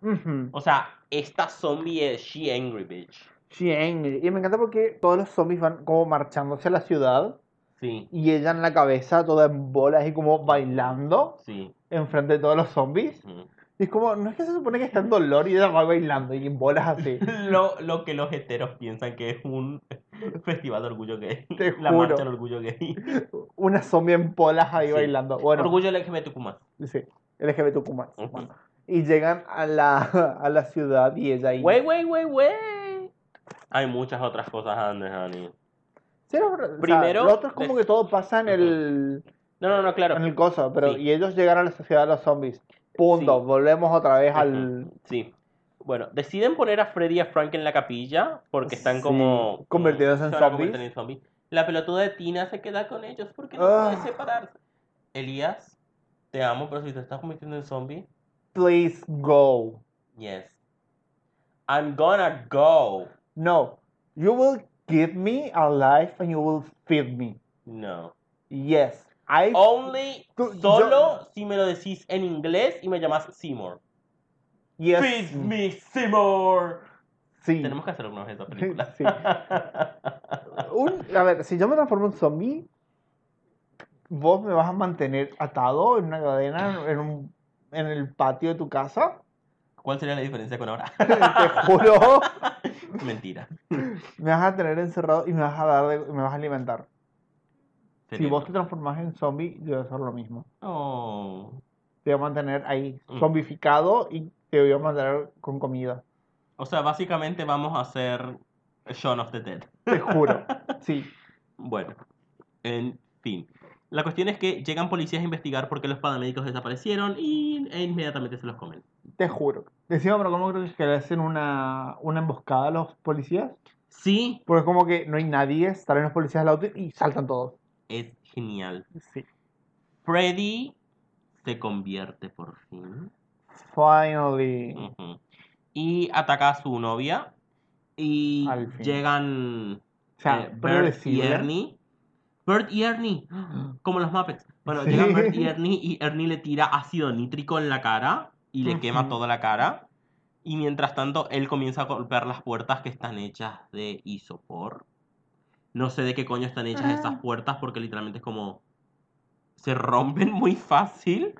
Speaker 2: O sea, esta zombie es She Angry Bitch.
Speaker 1: Y me encanta porque todos los zombies van como marchando hacia la ciudad
Speaker 2: Sí,
Speaker 1: y ella en la cabeza toda en bolas y como bailando
Speaker 2: sí.
Speaker 1: enfrente de todos los zombies. Y es como, no es que se supone que está en dolor y ella va bailando y en bolas así.
Speaker 2: Lo, lo que los heteros piensan que es un festival de orgullo gay.
Speaker 1: Te
Speaker 2: La
Speaker 1: juro.
Speaker 2: marcha del orgullo gay.
Speaker 1: Una zombie en bolas ahí
Speaker 2: Sí.
Speaker 1: bailando. Bueno,
Speaker 2: Orgullo LGBTQ+.
Speaker 1: sí, LGBT Kuma.
Speaker 2: Ujú.
Speaker 1: Bueno, y llegan a la, a la ciudad y ella ahí.
Speaker 2: Wait, wait, wait, wait. Hay muchas otras cosas antes, honey.
Speaker 1: Sí, no, pero, o sea,
Speaker 2: Primero,
Speaker 1: lo otro es como que todo pasa en el,
Speaker 2: No, no, no, claro.
Speaker 1: en el coso, pero
Speaker 2: Sí.
Speaker 1: y ellos llegan a la sociedad de los zombies. Punto.
Speaker 2: Sí.
Speaker 1: Volvemos otra vez al.
Speaker 2: Sí. Bueno, deciden poner a Freddy y a Frank en la capilla porque están como...
Speaker 1: convertidos en zombies.
Speaker 2: convertir en zombies. La pelotuda de Tina se queda con ellos porque no
Speaker 1: Ah.
Speaker 2: puede separarse. Elías, te amo, pero si te estás convirtiendo en zombie,
Speaker 1: Please go.
Speaker 2: yes. I'm gonna go.
Speaker 1: No. You will give me a life and you will feed me.
Speaker 2: No.
Speaker 1: Yes. I.
Speaker 2: Only
Speaker 1: Tú-
Speaker 2: solo si me lo decís en inglés y me llamas Seymour.
Speaker 1: yes.
Speaker 2: Feed me, Seymour.
Speaker 1: Sí.
Speaker 2: Tenemos que hacer una vez esa película.
Speaker 1: Sí. un- a ver, si yo me transformo en zombie, vos me vas a mantener atado en una cadena en, un, en el patio de tu casa.
Speaker 2: ¿Cuál sería la diferencia con ahora?
Speaker 1: Te juro,
Speaker 2: Mentira.
Speaker 1: me vas a tener encerrado y me vas a dar, de- me vas a alimentar. Si vos te transformas en zombie, yo voy a hacer lo mismo.
Speaker 2: Oh.
Speaker 1: Te voy a mantener ahí
Speaker 2: Mm.
Speaker 1: zombificado y te voy a mantener con comida.
Speaker 2: O sea, básicamente vamos a hacer Shaun of the Dead.
Speaker 1: Te juro. Sí.
Speaker 2: Bueno, en fin. La cuestión es que llegan policías a investigar por qué los paramédicos desaparecieron y, e inmediatamente se los comen.
Speaker 1: Te juro. Decimos, pero ¿cómo crees que le hacen una, una emboscada a los policías?
Speaker 2: Sí,
Speaker 1: Porque es como que no hay nadie, salen los policías al auto y saltan todos.
Speaker 2: es genial.
Speaker 1: Sí.
Speaker 2: Freddy se convierte por fin.
Speaker 1: Finally.
Speaker 2: Y ataca a su novia. Y llegan
Speaker 1: O sea,
Speaker 2: eh, Bert y. Ernie. Bert y Ernie, como los Muppets. Bueno,
Speaker 1: Sí.
Speaker 2: llegan Bert y Ernie y Ernie le tira ácido nítrico en la cara y le quema toda la cara. Y mientras tanto, él comienza a golpear las puertas que están hechas de isopor. No sé de qué coño están hechas
Speaker 1: Ah.
Speaker 2: esas puertas porque literalmente es como... Se rompen muy fácil.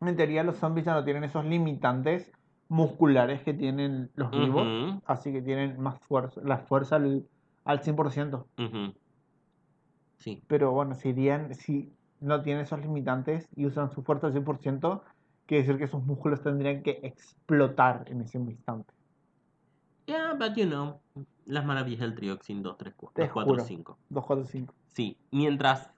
Speaker 1: En teoría los zombies ya no tienen esos limitantes musculares que tienen los vivos. Así que tienen más fuerza, la fuerza al, al 100%.
Speaker 2: ujú. Sí.
Speaker 1: Pero bueno, si, irían, si no tienen esos limitantes y usan su fuerza al 100%, quiere decir que sus músculos tendrían que explotar en ese instante.
Speaker 2: Yeah, but you know. Las maravillas del Trioxin 2, 3, 4,
Speaker 1: Te
Speaker 2: 4
Speaker 1: juro.
Speaker 2: 5.
Speaker 1: 2, 4, 5.
Speaker 2: Sí, mientras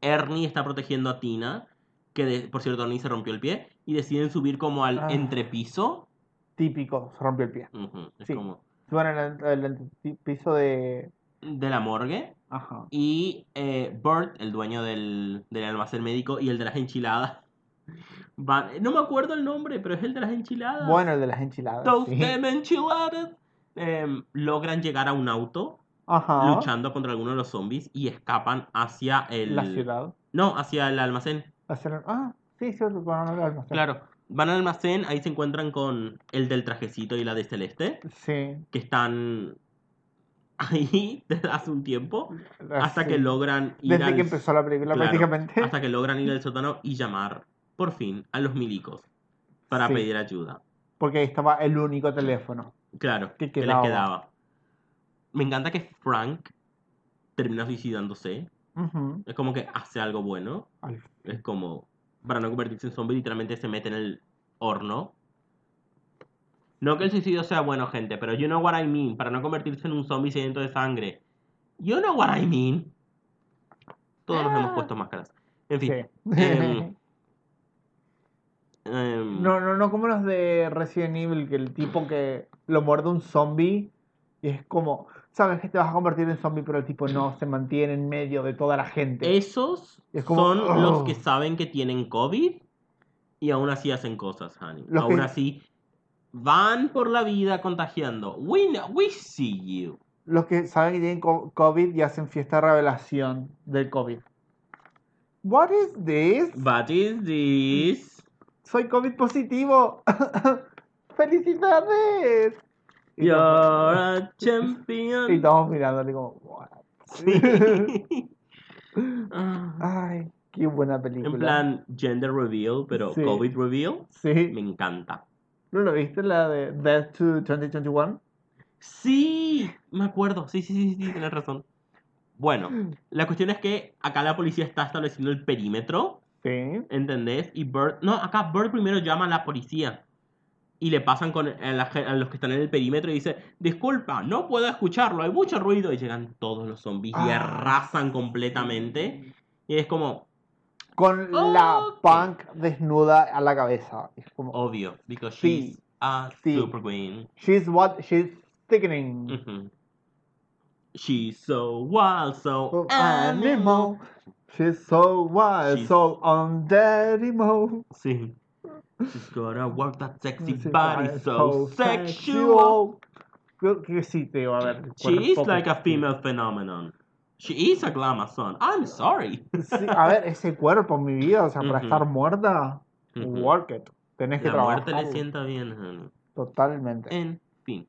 Speaker 2: Ernie está protegiendo a Tina, que de- por cierto Ernie se rompió el pie, y deciden subir como al
Speaker 1: Ah.
Speaker 2: entrepiso.
Speaker 1: Típico, se rompió el pie.
Speaker 2: Ujú, es
Speaker 1: Sí.
Speaker 2: como
Speaker 1: Suban el, el, el piso de.
Speaker 2: de la morgue.
Speaker 1: Ajá.
Speaker 2: Y eh, Bert, el dueño del, del almacén médico y el de las enchiladas. Van, no me acuerdo el nombre, pero es el de las enchiladas.
Speaker 1: Bueno, el de las enchiladas.
Speaker 2: Those
Speaker 1: sí.
Speaker 2: enchiladas. Em, logran llegar a un auto
Speaker 1: Ajá.
Speaker 2: luchando contra alguno de los zombies y escapan hacia el.
Speaker 1: La ciudad.
Speaker 2: No, hacia el almacén.
Speaker 1: Hacer- Ah, sí, cierto, van al almacén.
Speaker 2: Claro, van al almacén, ahí se encuentran con el del trajecito y la de Celeste,
Speaker 1: Sí.
Speaker 2: que están ahí desde hace un tiempo, hasta
Speaker 1: sí.
Speaker 2: que logran ir
Speaker 1: Desde
Speaker 2: al,
Speaker 1: que empezó la película,
Speaker 2: claro,
Speaker 1: prácticamente.
Speaker 2: hasta que logran ir al sótano y llamar, por fin, a los milicos para
Speaker 1: Sí.
Speaker 2: pedir ayuda.
Speaker 1: Porque ahí estaba el único teléfono.
Speaker 2: Claro,
Speaker 1: Que
Speaker 2: que les
Speaker 1: quedaba.
Speaker 2: quedaba. Me encanta que Frank termina suicidándose. Es como que hace algo bueno. Es como, para no convertirse en zombie, literalmente se mete en el horno. No que el suicidio sea bueno, gente, pero you know what I mean. Para no convertirse en un zombie sediento de sangre. You know what I mean. Todos nos hemos
Speaker 1: Ah.
Speaker 2: puesto máscaras. En fin.
Speaker 1: Sí.
Speaker 2: em, em,
Speaker 1: No, no, no como los de Resident Evil, que el tipo que lo muerde un zombie y es como, sabes que te vas a convertir en zombie, pero el tipo no, se mantiene en medio de toda la gente.
Speaker 2: Esos
Speaker 1: Es como,
Speaker 2: son
Speaker 1: oh.
Speaker 2: los que saben que tienen COVID y aún así hacen cosas, honey.
Speaker 1: Los
Speaker 2: aún
Speaker 1: que-
Speaker 2: así van por la vida contagiando. We, know- we see you.
Speaker 1: Los que saben que tienen co- COVID y hacen fiesta de revelación del COVID. What is this?
Speaker 2: What is this?
Speaker 1: Soy COVID positivo. ¡Felicidades! Y
Speaker 2: You're
Speaker 1: todos-
Speaker 2: a champion.
Speaker 1: Y todos mirándole como, "What?".
Speaker 2: Sí.
Speaker 1: Ay, qué buena película.
Speaker 2: en plan gender reveal, pero
Speaker 1: Sí.
Speaker 2: COVID reveal,
Speaker 1: Sí.
Speaker 2: me encanta.
Speaker 1: ¿No lo viste la de Death to 2021?
Speaker 2: Sí, me acuerdo. Sí, sí, sí, sí, tienes razón. Bueno, la cuestión es que acá la policía está estableciendo el perímetro,
Speaker 1: Sí.
Speaker 2: ¿entendés? Y Bert, no, acá Bert primero llama a la policía y le pasan con a, la gen- a los que están en el perímetro y dice, disculpa, no puedo escucharlo, hay mucho ruido y llegan todos los zombies y
Speaker 1: Ah,
Speaker 2: arrasan completamente y es como
Speaker 1: Con la punk desnuda a la cabeza. Es como,
Speaker 2: obvio, because
Speaker 1: Sí,
Speaker 2: she's a
Speaker 1: sí.
Speaker 2: super queen.
Speaker 1: she's what? She's sickening.
Speaker 2: Ujú. She's so wild, so animal.
Speaker 1: animal. She's so wild,
Speaker 2: She's-
Speaker 1: so undadimo.
Speaker 2: Sí. She's gonna work that sexy
Speaker 1: She's
Speaker 2: body
Speaker 1: so
Speaker 2: so sexual.
Speaker 1: sexual. Creo que sí te va a ver.
Speaker 2: She is like a female phenomenon. She is a glamazon. I'm sorry.
Speaker 1: Sí, a ver, ese cuerpo, mi vida, o sea, para
Speaker 2: Ujú.
Speaker 1: estar muerta,
Speaker 2: Ujú.
Speaker 1: work it. Tenés que
Speaker 2: La
Speaker 1: trabajar.
Speaker 2: muerte le sienta bien, honey.
Speaker 1: Totalmente.
Speaker 2: En fin.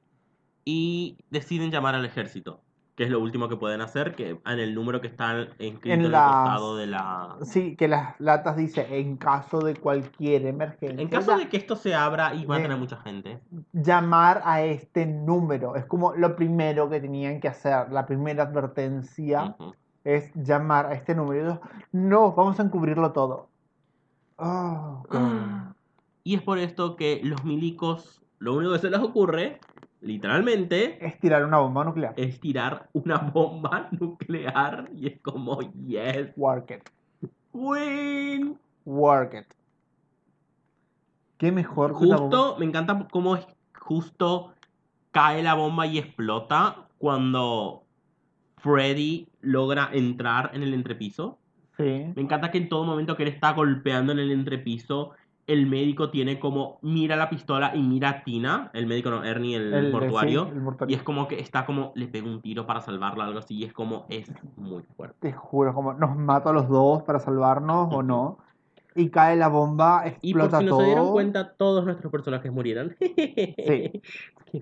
Speaker 2: Y deciden llamar al ejército. Que es lo último que pueden hacer, que en el número que está escrito
Speaker 1: En
Speaker 2: en, el
Speaker 1: las-
Speaker 2: costado de la...
Speaker 1: Sí, que las latas dice en caso de cualquier emergencia.
Speaker 2: En caso
Speaker 1: ya-
Speaker 2: de que esto se abra y va a tener mucha gente.
Speaker 1: llamar a este número. Es como lo primero que tenían que hacer. La primera advertencia
Speaker 2: Ujú.
Speaker 1: es llamar a este número. No, vamos a encubrirlo todo. Oh.
Speaker 2: Ah. Y es por esto que los milicos, lo único que se les ocurre, literalmente,
Speaker 1: Es tirar una bomba nuclear.
Speaker 2: es tirar una bomba nuclear y es como, yes,
Speaker 1: Work it.
Speaker 2: win.
Speaker 1: Work it. Qué mejor.
Speaker 2: Justo, me encanta cómo es justo cae la bomba y explota cuando Freddy logra entrar en el entrepiso.
Speaker 1: Sí.
Speaker 2: Me encanta que en todo momento que él está golpeando en el entrepiso, el médico tiene como, mira la pistola y mira a Tina, el médico no, Ernie, el,
Speaker 1: El-
Speaker 2: mortuario,
Speaker 1: sí, el
Speaker 2: y es como que está como, le pega un tiro para salvarla, algo así, y es como, es muy fuerte.
Speaker 1: Te juro, como nos mata a los dos para salvarnos o no. Y cae la bomba,
Speaker 2: Y por
Speaker 1: explota
Speaker 2: si no
Speaker 1: todo.
Speaker 2: se dieron cuenta, todos nuestros personajes murieron. Qué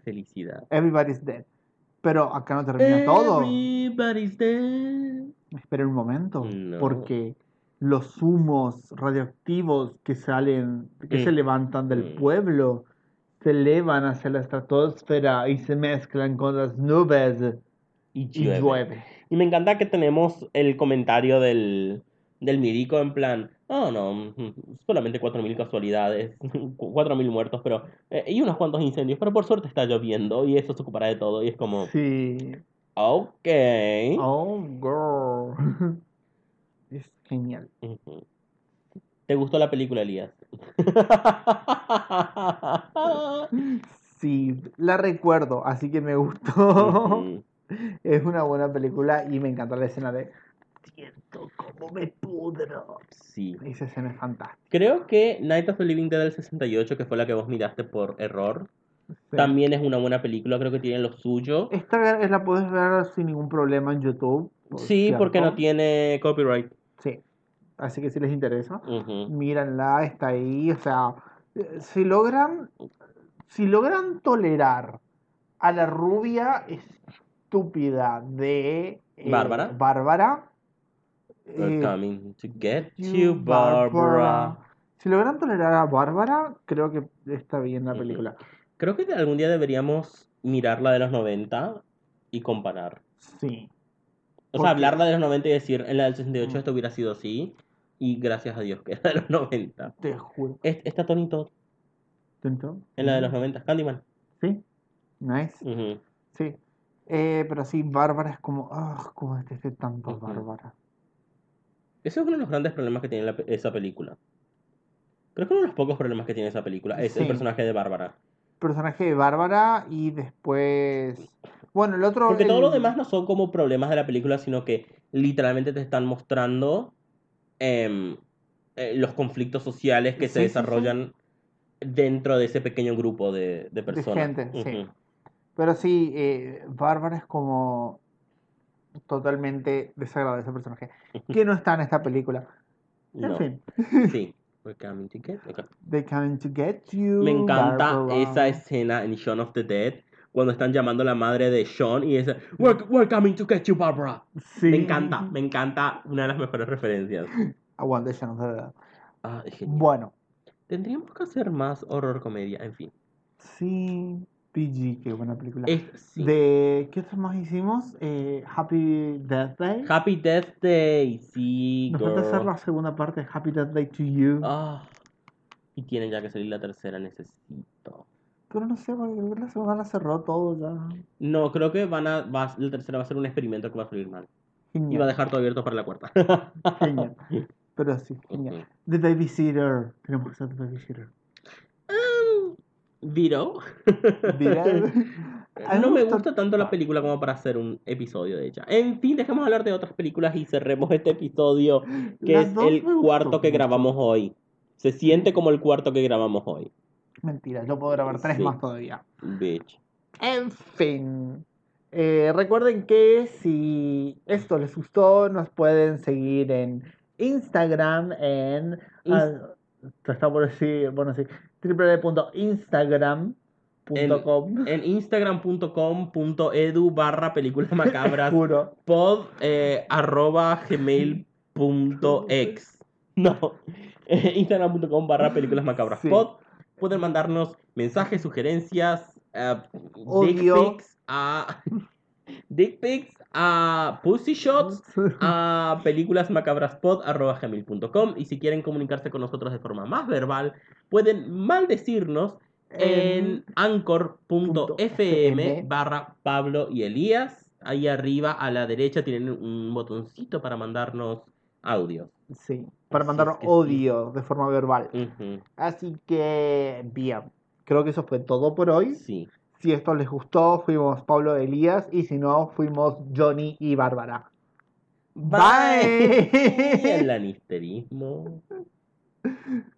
Speaker 2: felicidad.
Speaker 1: Everybody's dead. Pero acá no termina todo.
Speaker 2: Everybody's dead.
Speaker 1: Espera un momento.
Speaker 2: No.
Speaker 1: Porque los humos radioactivos que salen, que
Speaker 2: Mm.
Speaker 1: se levantan del pueblo, se elevan hacia la estratosfera y se mezclan con las nubes
Speaker 2: Y
Speaker 1: y
Speaker 2: llueve.
Speaker 1: llueve.
Speaker 2: Y me encanta que tenemos el comentario del, del médico en plan, oh no, mm, solamente 4.000 casualidades, 4.000 muertos, pero eh, y unos cuantos incendios, pero por suerte está lloviendo y eso se ocupará de todo. Y es como,
Speaker 1: Sí.
Speaker 2: ok.
Speaker 1: Oh, girl. Genial.
Speaker 2: ¿Te gustó la película, Elías?
Speaker 1: Sí, la recuerdo, así que me gustó. Es una buena película y me encanta la escena de siento como me pudro.
Speaker 2: Sí.
Speaker 1: Esa escena es fantástica.
Speaker 2: Creo que Night of the Living Dead del 68, que fue la que vos miraste por error,
Speaker 1: Sí.
Speaker 2: también es una buena película, creo que tiene lo suyo.
Speaker 1: Esta la puedes ver sin ningún problema en YouTube. por
Speaker 2: Sí, porque no tiene copyright.
Speaker 1: Sí. Así que si les interesa,
Speaker 2: Ujú.
Speaker 1: míranla, está ahí. O sea, eh, si logran, si logran tolerar a la rubia estúpida de eh,
Speaker 2: Bárbara.
Speaker 1: Bárbara,
Speaker 2: We're
Speaker 1: eh,
Speaker 2: coming to get
Speaker 1: you,
Speaker 2: Barbara.
Speaker 1: Si logran tolerar a Bárbara, creo que está bien la película.
Speaker 2: Creo que algún día deberíamos mirar la de los 90 y comparar.
Speaker 1: Sí.
Speaker 2: O sea, hablarla de los 90 y decir, en la del 68
Speaker 1: Mm.
Speaker 2: esto hubiera sido así. Y gracias a Dios que es la de los 90.
Speaker 1: Te juro.
Speaker 2: Es- Está Tony Todd
Speaker 1: ¿Tentó?
Speaker 2: en la de los 90. Candyman.
Speaker 1: Sí. Nice.
Speaker 2: Ujú.
Speaker 1: Sí. Eh, pero sí, Bárbara es como, ah, cómo detesté tanto. Bárbara.
Speaker 2: Ese es uno de los grandes problemas que tiene la esa película. Creo que uno de los pocos problemas que tiene esa película es el personaje de Bárbara.
Speaker 1: Personaje de Bárbara y después. Bueno, el otro.
Speaker 2: Porque todo lo
Speaker 1: el-
Speaker 2: demás no son como problemas de la película, sino que literalmente te están mostrando em, eh, los conflictos sociales que
Speaker 1: Sí,
Speaker 2: se
Speaker 1: sí, sí.
Speaker 2: desarrollan dentro de ese pequeño grupo de, de personas.
Speaker 1: gente, sí.
Speaker 2: Ujú.
Speaker 1: Pero sí, eh, Bárbara es como. Totalmente desagradable ese personaje. Que no está en esta película. En
Speaker 2: No,
Speaker 1: fin.
Speaker 2: sí. We're coming to get- ok.
Speaker 1: They coming to get you.
Speaker 2: Me encanta
Speaker 1: Barbara.
Speaker 2: esa escena en Shaun of the Dead cuando están llamando a la madre de Sean y es we're, we're coming to get you, Barbara.
Speaker 1: Sí.
Speaker 2: Me encanta, me encanta, una de las mejores referencias.
Speaker 1: Aguante, ya no sé.
Speaker 2: Ah, es genial.
Speaker 1: Bueno,
Speaker 2: Tendríamos que hacer más horror comedia, en fin.
Speaker 1: sí. PG, qué buena película.
Speaker 2: Es, sí.
Speaker 1: De, ¿Qué otros más hicimos? Eh, Happy Death Day.
Speaker 2: Happy Death Day, sí,
Speaker 1: Nos falta
Speaker 2: girl.
Speaker 1: hacer la segunda parte de Happy Death Day to You.
Speaker 2: Ah, y tiene ya que salir la tercera, necesito.
Speaker 1: Pero no sé, porque creo que la la cerró todo ya.
Speaker 2: No, creo que van a, va- la tercera va a ser un experimento que va a salir mal. Y va a dejar todo abierto para la cuarta.
Speaker 1: Genial. Pero sí, genial. The Babysitter. Tenemos que hacer The Babysitter.
Speaker 2: Um,
Speaker 1: mí
Speaker 2: No me
Speaker 1: gusta-
Speaker 2: tanto la película como para hacer un episodio de ella. En fin, dejemos hablar de otras películas y cerremos este episodio, que
Speaker 1: Las
Speaker 2: es el cuarto que grabamos hoy. Se siente como el cuarto que grabamos hoy.
Speaker 1: Mentira, yo puedo grabar tres
Speaker 2: Sí.
Speaker 1: más todavía.
Speaker 2: Bitch.
Speaker 1: En fin. Eh, recuerden que si esto les gustó, nos pueden seguir en Instagram, en. Ah, está por decir, bueno, sí, www.instagram.com com.
Speaker 2: En instagram.com.edu barra películas macabras
Speaker 1: Juro.
Speaker 2: pod eh, arroba gmail.ex no eh, instagram.com barra películas macabras
Speaker 1: Sí.
Speaker 2: pod pueden mandarnos mensajes sugerencias eh, dick pics a dick pics a pussy shots a y si quieren comunicarse con nosotros de forma más verbal pueden maldecirnos en anchor.fm barra Pablo y Elías. Ahí arriba a la derecha tienen un botoncito para mandarnos audios.
Speaker 1: Sí, para
Speaker 2: Así
Speaker 1: mandar
Speaker 2: sí.
Speaker 1: odio de forma verbal. Así que, bien. Creo que eso fue todo por hoy.
Speaker 2: Sí.
Speaker 1: Si esto les gustó, fuimos Pablo Elías. Y si no, fuimos Johnny y Bárbara. Bye.
Speaker 2: El anisterismo.